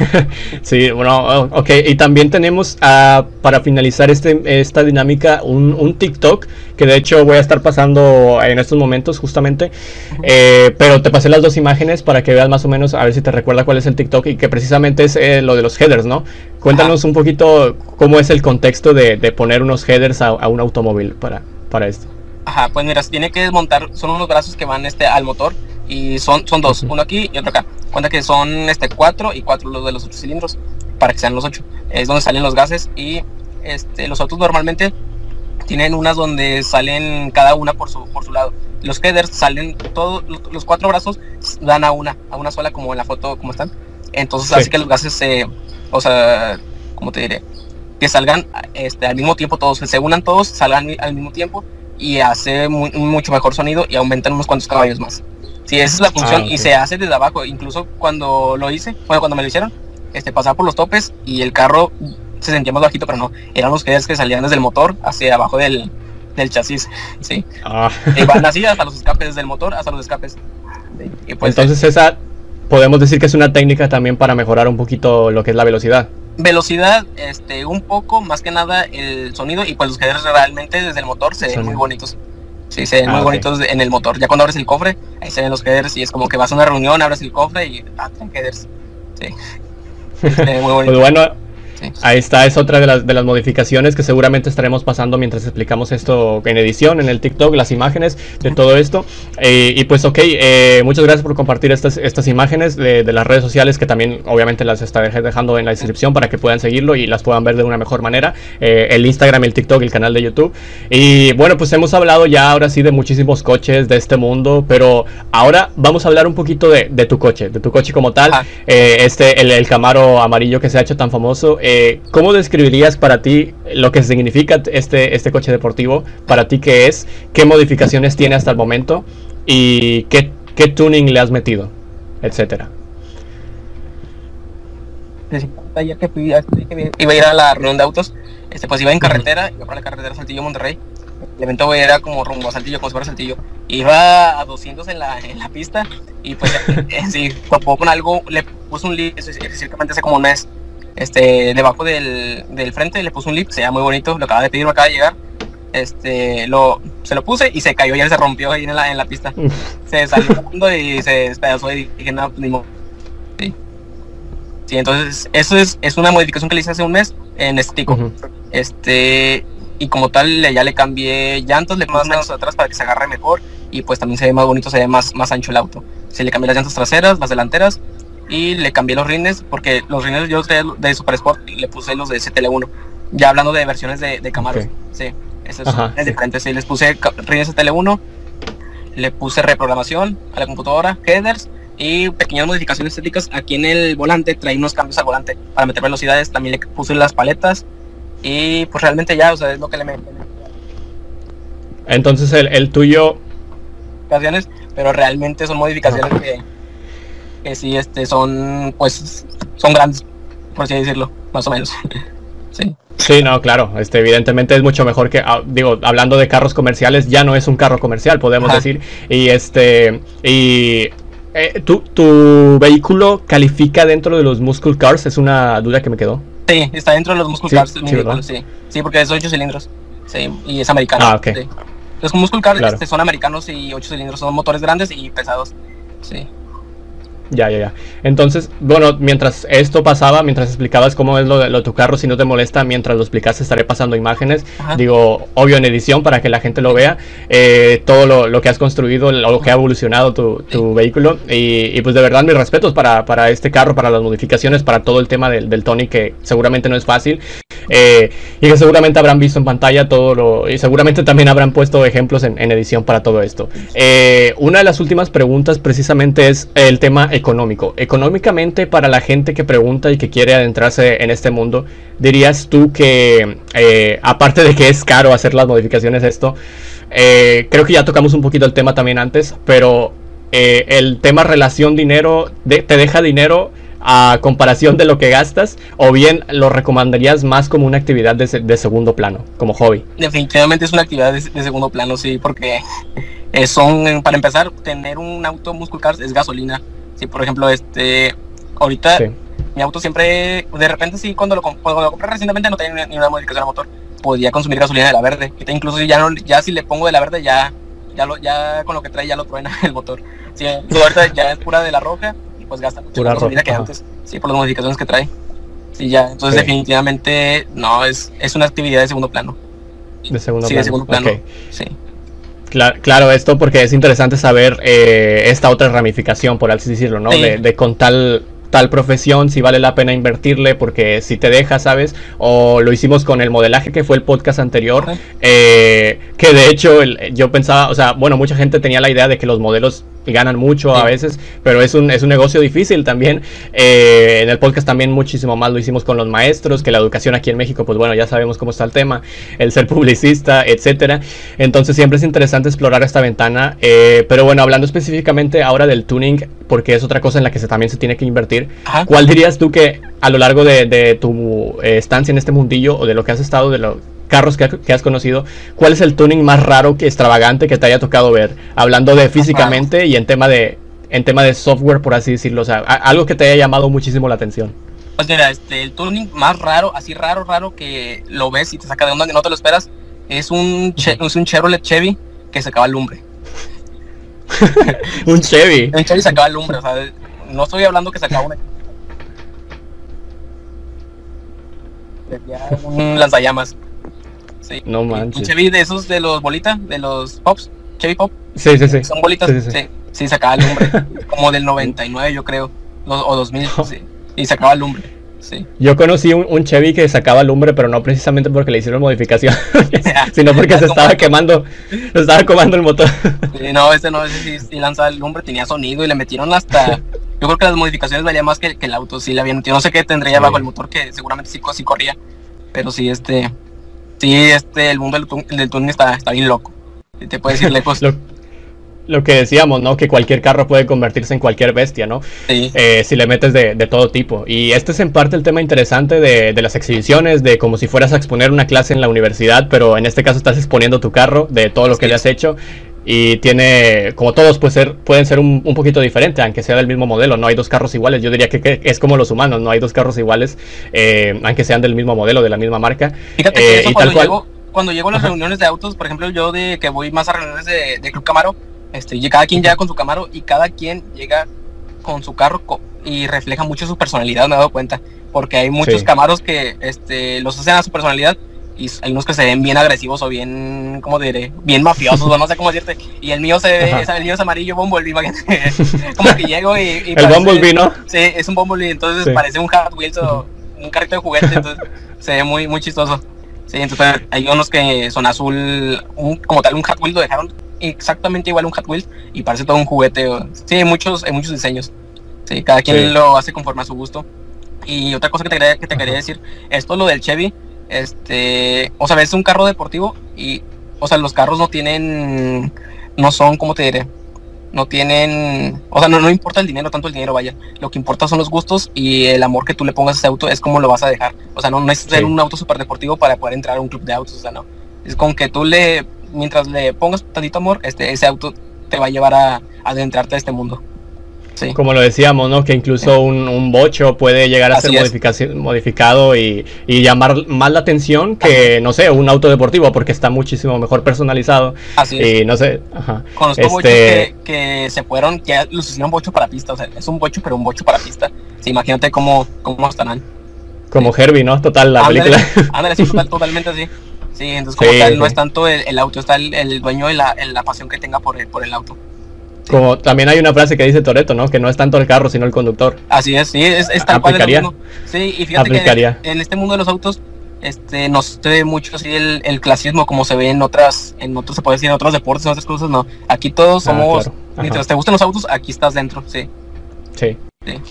sí, bueno, ok. Y también tenemos uh, para finalizar este, esta dinámica un, un, TikTok que de hecho voy a estar pasando en estos momentos justamente. Eh, pero te pasé las dos imágenes para que veas más o menos a ver si te recuerda cuál es el TikTok y que precisamente es eh, lo de los headers, ¿no? Cuéntanos un poquito cómo es el contexto de, de poner unos headers a, a, un automóvil para, para esto. Ajá, pues mira, tiene que desmontar, son unos brazos que van este, al motor y son, son dos, uno aquí y otro acá. Cuenta que son este cuatro y cuatro los de los ocho cilindros para que sean los ocho. Es donde salen los gases y este, los autos normalmente tienen unas donde salen cada una por su, por su lado. Los headers salen todos, los cuatro brazos dan a una, a una sola como en la foto como están. Entonces hace que los gases se, o sea, ¿cómo te diré? Que salgan este, al mismo tiempo todos, se unan todos, salgan al mismo tiempo y hace mucho mejor sonido y aumentan unos cuantos caballos más. Sí, esa es la función ah, y se hace desde abajo. Incluso cuando lo hice, bueno, cuando me lo hicieron, este, pasaba por los topes y el carro se sentía más bajito, pero no, eran los que salían desde el motor hacia abajo del, del chasis, sí. Ah. Y van así hasta los escapes, desde el motor hasta los escapes. Pues, Entonces esa, podemos decir que es una técnica también para mejorar un poquito lo que es la velocidad. Velocidad, este, un poco, más que nada el sonido y pues los headers realmente desde el motor se ven muy bonitos. Sí, se ven muy ah, bonitos en el motor. Ya cuando abres el cofre, ahí se ven los headers y es como que vas a una reunión, abres el cofre y ah, headers. Sí. muy bonito. Pues bueno, Ahí está, es otra de las, de las modificaciones que seguramente estaremos pasando mientras explicamos esto en edición, en el TikTok, las imágenes de todo esto. Eh, y pues ok, eh, muchas gracias por compartir estas, estas imágenes de, las redes sociales que también obviamente las estaré dejando en la descripción para que puedan seguirlo y las puedan ver de una mejor manera. Eh, el Instagram, el TikTok, el canal de YouTube. Y bueno, pues hemos hablado ya ahora sí de muchísimos coches de este mundo, pero ahora vamos a hablar un poquito de, tu coche, de tu coche como tal. este, el, el Camaro amarillo que se ha hecho tan famoso. Eh, ¿cómo describirías para ti lo que significa este, este coche deportivo? Para ti, ¿qué es? ¿Qué modificaciones tiene hasta el momento? ¿Y qué, qué tuning le has metido? Etcétera. Ayer que, fui, iba a ir a la reunión de autos, este, pues iba en carretera, iba por la carretera Saltillo-Monterrey. El evento era como rumbo a Saltillo, como si fuera Saltillo. Iba a 200 en la, en la pista y pues sí, topó con algo, le puse un link, específicamente hace como un mes este, debajo del, del frente le puse un lip, se veía muy bonito, lo acaba de pedir, me acaba de llegar. Este, lo, se lo puse y se cayó, ya se rompió ahí en la, en la pista. se salió y se despedazó y dije, no, ni modo. Sí. sí. entonces eso es, es una modificación que le hice hace un mes en este Este, y como tal ya le cambié llantas, le puse menos atrás para que se agarre mejor y pues también se ve más bonito, se ve más, más ancho el auto. Se le cambié las llantas traseras, las delanteras y le cambié los rines porque los rines yo traía de Super Sport y le puse los de STL1. Ya hablando de versiones de, de Camaro. Sí, eso es, diferente. Sí, les puse rines STL1, le puse reprogramación a la computadora, headers y pequeñas modificaciones estéticas. Aquí en el volante traí unos cambios al volante para meter velocidades. También le puse las paletas y pues realmente ya, o sea, es lo que le metí. Entonces el, el tuyo... Pero realmente son modificaciones que que sí este, son, pues, son grandes, por así decirlo, más o menos. sí. Sí, no, claro, este, evidentemente es mucho mejor que, ah, digo, hablando de carros comerciales, ya no es un carro comercial, podemos decir, y este, y eh, ¿tu, ¿tu, vehículo califica dentro de los muscle cars? Es una duda que me quedó. Sí, está dentro de los muscle cars, sí, sí, porque es 8 cilindros, sí, y es americano. Ah, ok. Los muscle cars este, son americanos y 8 cilindros, son motores grandes y pesados, sí. Ya, ya, ya. Entonces, bueno, mientras esto pasaba, mientras explicabas cómo es lo de, tu carro, si no te molesta, mientras lo explicaste estaré pasando imágenes. Digo, obvio en edición para que la gente lo vea. Eh, todo lo, que has construido, lo que ha evolucionado tu, vehículo. Y, pues de verdad mis respetos para, para, este carro, para las modificaciones, para todo el tema del, del Tony, que seguramente no es fácil. Eh, y que seguramente habrán visto en pantalla todo lo... Y seguramente también habrán puesto ejemplos en, edición para todo esto. Eh, una de las últimas preguntas precisamente es el tema económico. Económicamente, para la gente que pregunta y que quiere adentrarse en este mundo, dirías tú que, eh, aparte de que es caro hacer las modificaciones esto, creo que ya tocamos un poquito el tema también antes, pero eh, el tema relación dinero te deja dinero a comparación de lo que gastas o bien lo recomendarías más como una actividad de, segundo plano, como hobby? Definitivamente es una actividad de, segundo plano, sí, porque eh, son, para empezar, tener un auto muscle es gasolina. Si, por ejemplo, este, ahorita mi auto siempre, de repente sí, cuando lo, cuando lo compré recientemente no tenía ni una modificación al motor, podía consumir gasolina de la verde. Incluso ya, no, ya si le pongo de la verde ya, ya, lo, ya con lo que trae ya lo truena el motor. Sí, ahorita ya es pura de la roja pues gasta mucho más gasolina que antes, sí, por las modificaciones que trae. Sí, ya, entonces definitivamente no, es, es una actividad de segundo plano. De segundo sí, plano. de segundo plano, sí. Claro, esto porque es interesante saber eh, esta otra ramificación, por así decirlo, ¿no? De, de, con tal tal profesión, si vale la pena invertirle, porque si te deja, ¿sabes? O lo hicimos con el modelaje, que fue el podcast anterior, eh, que de hecho yo pensaba, o sea, bueno, mucha gente tenía la idea de que los modelos ganan mucho a veces, pero es un, es un negocio difícil también. Eh, en el podcast también muchísimo más lo hicimos con los maestros, que la educación aquí en México, pues bueno, ya sabemos cómo está el tema, el ser publicista, etcétera. Entonces siempre es interesante explorar esta ventana. Eh, pero bueno, hablando específicamente ahora del tuning, porque es otra cosa en la que se, también se tiene que invertir, ¿cuál dirías tú que a lo largo de, tu eh, estancia en este mundillo o de lo que has estado, de los carros que, has conocido, ¿cuál es el tuning más raro que extravagante que te haya tocado ver? Hablando de físicamente y en tema de en tema de software, por así decirlo, o sea, algo que te haya llamado muchísimo la atención. Pues mira, este, el tuning más raro, así raro, raro que lo ves y te saca de onda que no te lo esperas, es un, es un Chevrolet Chevy que sacaba lumbre. un Chevy. un Chevy sacaba lumbre, o sea, no estoy hablando que sacaba una un lanzallamas. Sí. No manches. Un Chevy de esos de los bolitas, de los pops, Chevy Pop. Sí, sí, sí. Son bolitas. Sí, sí, sacaba lumbre. como del 99, yo creo. O 2000. Sí. Y sacaba lumbre. Sí. Yo conocí un, Chevy que sacaba lumbre, pero no precisamente porque le hicieron modificación, sino porque se estaba quemando, se estaba quemando el motor. no, ese no, ese sí, lanzaba el lumbre, tenía sonido y le metieron hasta yo creo que las modificaciones valían más que, el auto, sí le habían metido. No sé qué tendría bajo el motor, que seguramente sí, sí, corría. Pero sí, este. Sí, este, el mundo del, del tuning está, está bien loco. Te puede decir lejos. lo, que decíamos, ¿no? Que cualquier carro puede convertirse en cualquier bestia, ¿no? Sí. Eh, si le metes de, de, todo tipo. Y este es en parte el tema interesante de, de, las exhibiciones, de como si fueras a exponer una clase en la universidad, pero en este caso estás exponiendo tu carro, de todo lo que le has hecho y tiene, como todos, puede ser, pueden ser un, un, poquito diferente, aunque sea del mismo modelo. No hay dos carros iguales. Yo diría que, es como los humanos, no hay dos carros iguales, eh, aunque sean del mismo modelo, de la misma marca. Fíjate que eh, cuando, llego, cuando llego a las reuniones de autos, por ejemplo, yo de que voy más a reuniones de, de Club Camaro, este, y cada quien llega con su Camaro y cada quien llega con su carro y refleja mucho su personalidad, me he dado cuenta. Porque hay muchos Camaros que este, los hacen a su personalidad y hay unos que se ven bien agresivos o bien, ¿cómo diré? Bien mafiosos, o no sé cómo decirte. Y el mío se ve, el mío es amarillo Bumblebee, como que llego y... el Bumblebee, ¿no? Sí, es un Bumblebee, entonces parece un Hot Wheels o un carrito de juguete, entonces se ve muy, muy chistoso. Sí, entonces hay unos que son azul, como tal un Hot Wheels lo dejaron exactamente igual a un Hot Wheels y parece todo un juguete. Sí, hay muchos, hay muchos diseños. Sí, cada quien lo hace conforme a su gusto. Y otra cosa que te quería, que te quería decir, esto lo del Chevy, este, o sea, es un carro deportivo y, o sea, los carros no tienen, no son, ¿cómo te diré? No tienen, o sea, no, no importa el dinero, tanto el dinero, vaya. Lo que importa son los gustos y el amor que tú le pongas a ese auto es como lo vas a dejar. O sea, no, necesitas ser un auto súper deportivo para poder entrar a un club de autos, o sea, no. Es con que tú le, mientras le pongas tantito amor, este, ese auto te va a llevar a adentrarte a este mundo. Como lo decíamos, ¿no? Que incluso un, bocho puede llegar a ser modificado y, llamar más la atención que, no sé, un auto deportivo porque está muchísimo mejor personalizado. Así Y no sé, ajá. Conozco este... bochos que, se fueron, que los hicieron bocho para pista. O sea, es un bocho, pero un bocho para pista. Sí, imagínate cómo, cómo estarán. Como Herbie, ¿no? Total, la película. Ándale, sí, total, totalmente así. Sí, entonces como tal, no es tanto el, auto, está el, dueño de la, la pasión que tenga por por el auto. Como también hay una frase que dice Toreto, ¿no? Que no es tanto el carro, sino el conductor. Así es, sí, es, es tal cual Sí, y fíjate que en este mundo de los autos, este, no se ve mucho así el, clasismo como se ve en otras, en otros, se puede decir, en otros deportes, en otras cosas, no. Aquí todos ah, somos, mientras te gusten los autos, aquí estás dentro, sí. Sí.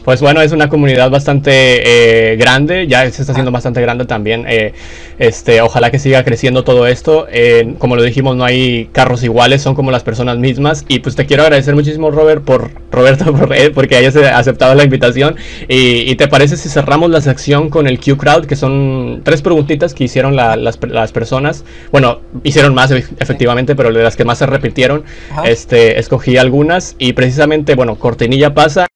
Pues bueno, es una comunidad bastante eh, grande, ya se está haciendo bastante grande también. Eh, este, ojalá que siga creciendo todo esto. Eh, como lo dijimos, no hay carros iguales, son como las personas mismas. Y pues te quiero agradecer muchísimo, Robert, por Roberto, por, porque hayas aceptado la invitación. Y, te parece si cerramos la sección con el Q Crowd, que son tres preguntitas que hicieron las, las, personas. Bueno, hicieron más efectivamente, pero de las que más se repitieron, este, escogí algunas. Y precisamente, bueno, cortinilla pasa.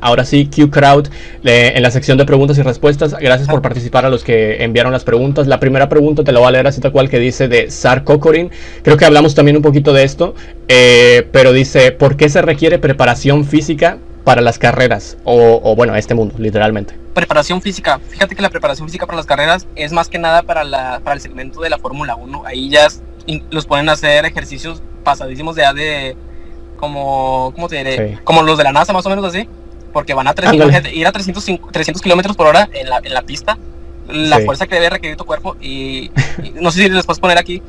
Ahora sí, Q Crowd en la sección de preguntas y respuestas. Gracias por participar a los que enviaron las preguntas. La primera pregunta te la voy a leer así tal cual que dice de Sar Kokorin. Creo que hablamos también un poquito de esto, eh, pero dice, ¿por qué se requiere preparación física para las carreras? O, bueno, este mundo, literalmente. Preparación física. Fíjate que la preparación física para las carreras es más que nada para, la, para el segmento de la Fórmula 1. Ahí ya los ponen a hacer ejercicios pasadísimos de, de como, ¿cómo te diré? Como los de la NASA, más o menos así porque van a 300, ir a 300, 300 kilómetros por hora en la, en la pista, la fuerza que debe requerir tu cuerpo. Y, no sé si les puedes poner aquí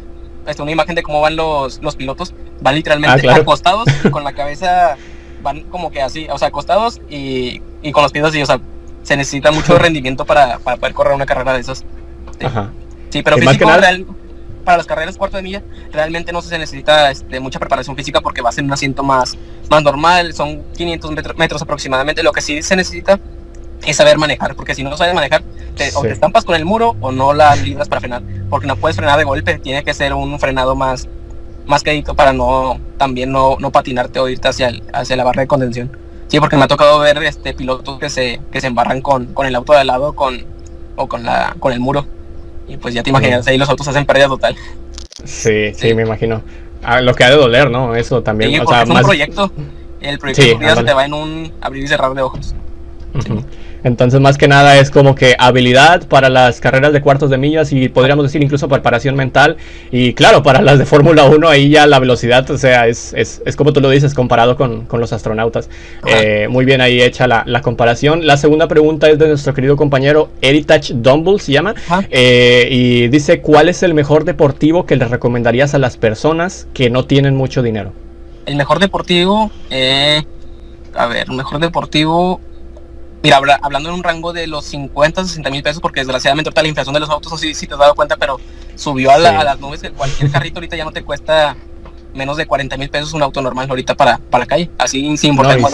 este, una imagen de cómo van los, los pilotos. Van literalmente ah, acostados con la cabeza, van como que así, o sea, acostados y, y con los pies así, o sea, se necesita mucho rendimiento para, para poder correr una carrera de esas. Sí, Ajá. sí pero físico, real, para las carreras cuarto de milla realmente no se necesita este, mucha preparación física porque va a ser un asiento más, más normal, son 500 metros, aproximadamente. Lo que sí se necesita es saber manejar, porque si no sabes manejar, o te estampas con el muro o no la libras para frenar, porque no puedes frenar de golpe, tiene que ser un frenado más, más quedito para no también no, no patinarte o irte hacia, hacia la barra de contención. Sí, porque me ha tocado ver este pilotos que se, que se embarran con, con el auto de al lado con, o con, la, con el muro. Y pues ya te imaginas, ahí los autos hacen pérdida total. Sí, sí, me imagino. Ah, lo que ha de doler, ¿no? Eso también. o sea, es un proyecto. El proyecto se te va en un abrir y cerrar de ojos. Entonces, más que nada es como que habilidad para las carreras de cuartos de millas y podríamos decir incluso preparación mental. Y claro, para las de Fórmula 1, ahí ya la velocidad, o sea, es, es, es como tú lo dices, comparado con, con los astronautas. Eh, muy bien ahí hecha la, la, comparación. La segunda pregunta es de nuestro querido compañero Heritage Dumble, se llama. Eh, y dice: ¿Cuál es el mejor deportivo que le recomendarías a las personas que no tienen mucho dinero? El mejor deportivo, eh, a ver, mejor deportivo Mira, hablando en un rango de los 50 60 mil pesos, porque desgraciadamente ahorita la inflación de los autos, así si te has dado cuenta, pero subió a, las nubes. Cualquier carrito ahorita ya no te cuesta menos de 40 mil pesos un auto normal ahorita para, para la calle, así sin importar no,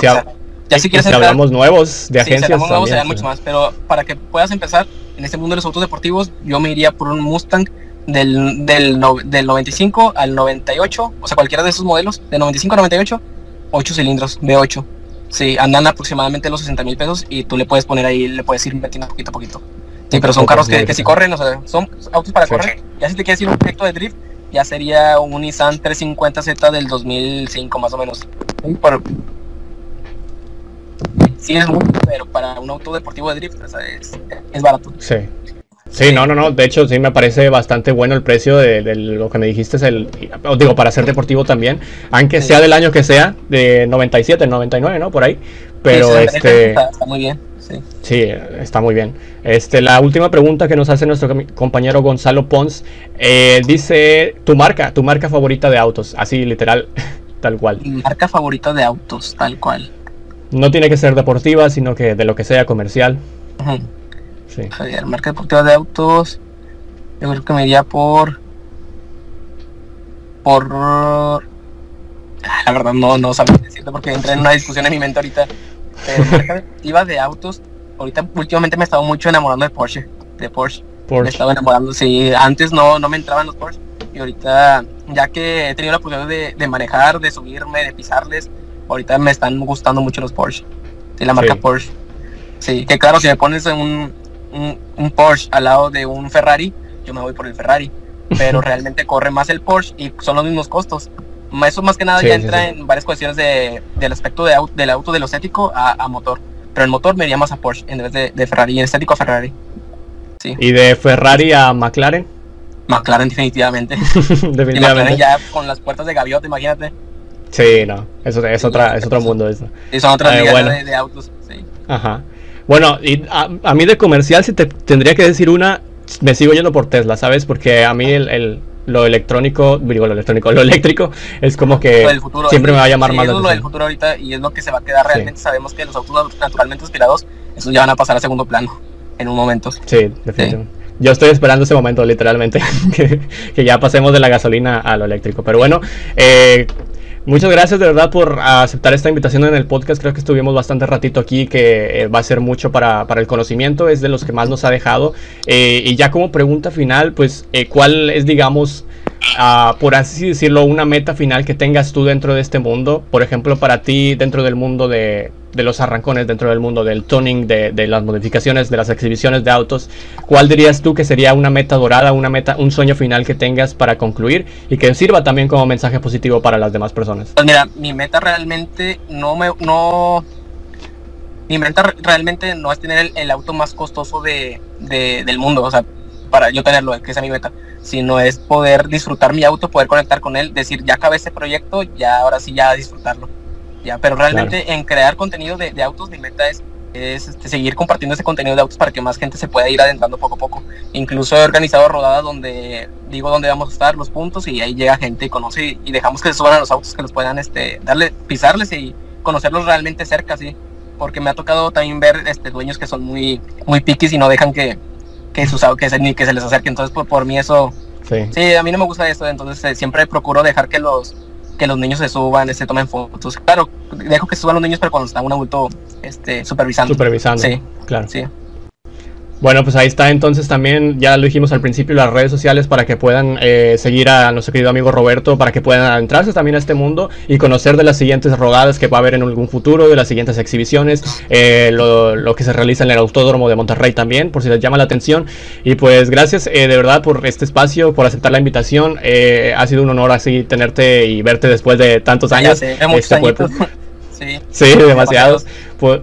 Ya si quieres si hablamos nuevos de agencias. Si hablamos nuevos, serían mucho más, pero para que puedas empezar en este mundo de los autos deportivos, yo me iría por un Mustang del, del, del 95 al 98, o sea, cualquiera de esos modelos, de 95 al 98, 8 cilindros, V8 Sí, andan aproximadamente los 60 mil pesos y tú le puedes poner ahí, le puedes ir metiendo poquito a poquito. Sí, pero son carros que, que sí corren, o sea, son autos para correr. Ya si te quieres ir un proyecto de drift, ya sería un Nissan 350Z del 2005 más o menos. Sí, es mucho, pero para un auto deportivo de drift es, es barato. Sí. Sí, no, no, no. De hecho, sí me parece bastante bueno el precio de, lo que me dijiste. Es el, digo, para ser deportivo también. Aunque sea del año que sea, de 97, 99, ¿no? Por ahí. Pero este. Está, muy bien. Sí. sí. está muy bien. Este, la última pregunta que nos hace nuestro compañero Gonzalo Pons eh, dice tu marca, tu marca favorita de autos, así literal, tal cual. marca favorita de autos, tal cual. No tiene que ser deportiva, sino que de lo que sea comercial. Ajá. Sí. marca deportiva de autos. Yo creo que me iría por. Por. Ah, la verdad, no, no sabía decirte porque entré en una discusión en mi mente ahorita. Pero marca deportiva de autos. Ahorita, últimamente me he estado mucho enamorando de Porsche. De Porsche. Me estaba enamorando. Sí, antes no, no me entraban los Porsche. Y ahorita, ya que he tenido la oportunidad de, manejar, de subirme, de pisarles, ahorita me están gustando mucho los Porsche. De la marca Porsche. Sí, que claro, si me pones en un, un, Porsche al lado de un Ferrari, yo me voy por el Ferrari. Pero realmente corre más el Porsche y son los mismos costos. Eso más que nada ya entra en varias cuestiones de, del aspecto de, del auto, de lo estético a, motor. Pero el motor me iría más a Porsche en vez de, Ferrari, y el estético a Ferrari. Sí. ¿Y de Ferrari a McLaren? McLaren definitivamente. definitivamente. Y McLaren ya con las puertas de gaviota, imagínate. Sí, no, eso es, otra, es otro mundo eso. Y son otras eh, de, de, autos, sí. Ajá. Bueno, y a, mí de comercial, si te tendría que decir una, me sigo yendo por Tesla, ¿sabes? Porque a mí el, lo electrónico, digo lo electrónico, lo eléctrico es como que siempre me va a llamar más la atención. Es lo del futuro ahorita y es lo que se va a quedar realmente. Sabemos que los autos naturalmente aspirados, esos ya van a pasar a segundo plano en un momento. Sí, definitivamente. Yo estoy esperando ese momento, literalmente, que, ya pasemos de la gasolina a lo eléctrico. Pero bueno, eh, Muchas gracias de verdad por aceptar esta invitación en el podcast. Creo que estuvimos bastante ratito aquí, que eh, va a ser mucho para, el conocimiento. Es de los que más nos ha dejado. Eh, y ya como pregunta final, pues, eh, ¿cuál es, digamos, uh, por así decirlo, una meta final que tengas tú dentro de este mundo? Por ejemplo, para ti, dentro del mundo de, de los arrancones dentro del mundo del tuning, de, de, las modificaciones, de las exhibiciones de autos, ¿cuál dirías tú que sería una meta dorada, una meta, un sueño final que tengas para concluir y que sirva también como mensaje positivo para las demás personas? Pues mira, mi meta realmente no me, no, mi meta realmente no es tener el, auto más costoso de, de, del mundo, o sea, para yo tenerlo, que esa es mi meta, sino es poder disfrutar mi auto, poder conectar con él, decir, ya acabé este proyecto, ya ahora sí ya disfrutarlo pero realmente en crear contenido de, autos mi meta es, este, seguir compartiendo ese contenido de autos para que más gente se pueda ir adentrando poco a poco. Incluso he organizado rodadas donde digo dónde vamos a estar, los puntos, y ahí llega gente y conoce y dejamos que se suban a los autos, que los puedan este, darle, pisarles y conocerlos realmente cerca, sí. Porque me ha tocado también ver este, dueños que son muy, muy piquis y no dejan que, que, sus, que, se, ni que se les acerque. Entonces, por, por mí eso... Sí. a mí no me gusta eso, entonces eh, siempre procuro dejar que los, que los niños se suban, se tomen fotos. Claro, dejo que suban los niños, pero cuando está un adulto este, supervisando. Supervisando. Sí, claro. Sí. Bueno, pues ahí está entonces también, ya lo dijimos al principio, las redes sociales para que puedan eh, seguir a nuestro querido amigo Roberto, para que puedan adentrarse también a este mundo y conocer de las siguientes rodadas que va a haber en algún futuro, de las siguientes exhibiciones, eh, lo, que se realiza en el Autódromo de Monterrey también, por si les llama la atención. Y pues gracias eh, de verdad por este espacio, por aceptar la invitación. ha sido un honor así tenerte y verte después de tantos años. Sé, este, sí. sí, demasiados. Pues,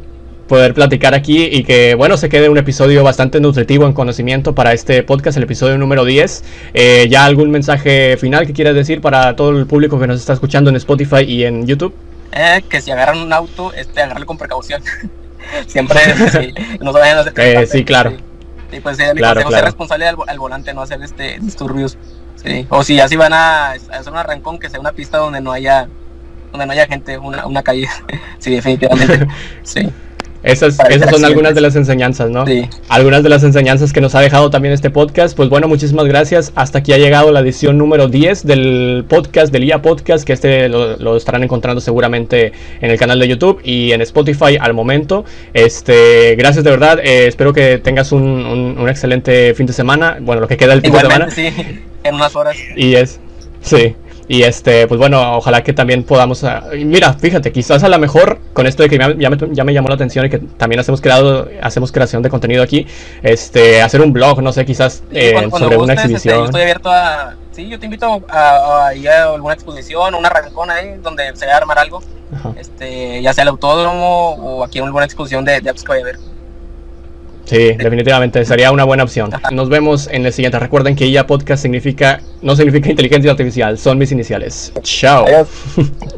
poder platicar aquí y que, bueno, se quede un episodio bastante nutritivo en conocimiento para este podcast, el episodio número 10. Eh, ¿Ya algún mensaje final que quieras decir para todo el público que nos está escuchando en Spotify y en YouTube? Eh, que si agarran un auto, este, agarrarlo con precaución. Siempre sí, no se vayan a hacer eh, Sí, claro. Sí, pues sí, claro, ser responsable al, volante, no hacer este disturbios. Sí. O si así van a, hacer un arrancón, que sea una pista donde no haya donde no haya gente, una, una calle. sí, definitivamente. sí. Esas, esas son algunas de las enseñanzas, ¿no? Sí. Algunas de las enseñanzas que nos ha dejado también este podcast. Pues bueno, muchísimas gracias. Hasta aquí ha llegado la edición número 10 del podcast, del IA Podcast, que este lo, estarán encontrando seguramente en el canal de YouTube y en Spotify al momento. Este, gracias de verdad. Eh, espero que tengas un, un, excelente fin de semana. Bueno, lo que queda del fin de semana. Sí, en unas horas. Y es, sí. Y este, pues bueno, ojalá que también podamos. Ah, mira, fíjate, quizás a lo mejor con esto de que ya me, ya me, llamó la atención y que también hacemos creado, hacemos creación de contenido aquí, este, hacer un blog, no sé, quizás eh, sobre una este, exhibición. yo estoy abierto a. Sí, yo te invito a, a, ir a alguna exposición, una arrancón ahí, donde se vaya a armar algo. Este, ya sea el autódromo o aquí en alguna exposición de, de apps que vaya a ver. Sí, definitivamente sería una buena opción. Nos vemos en el siguiente. Recuerden que IA Podcast significa no significa inteligencia artificial, son mis iniciales. Chao.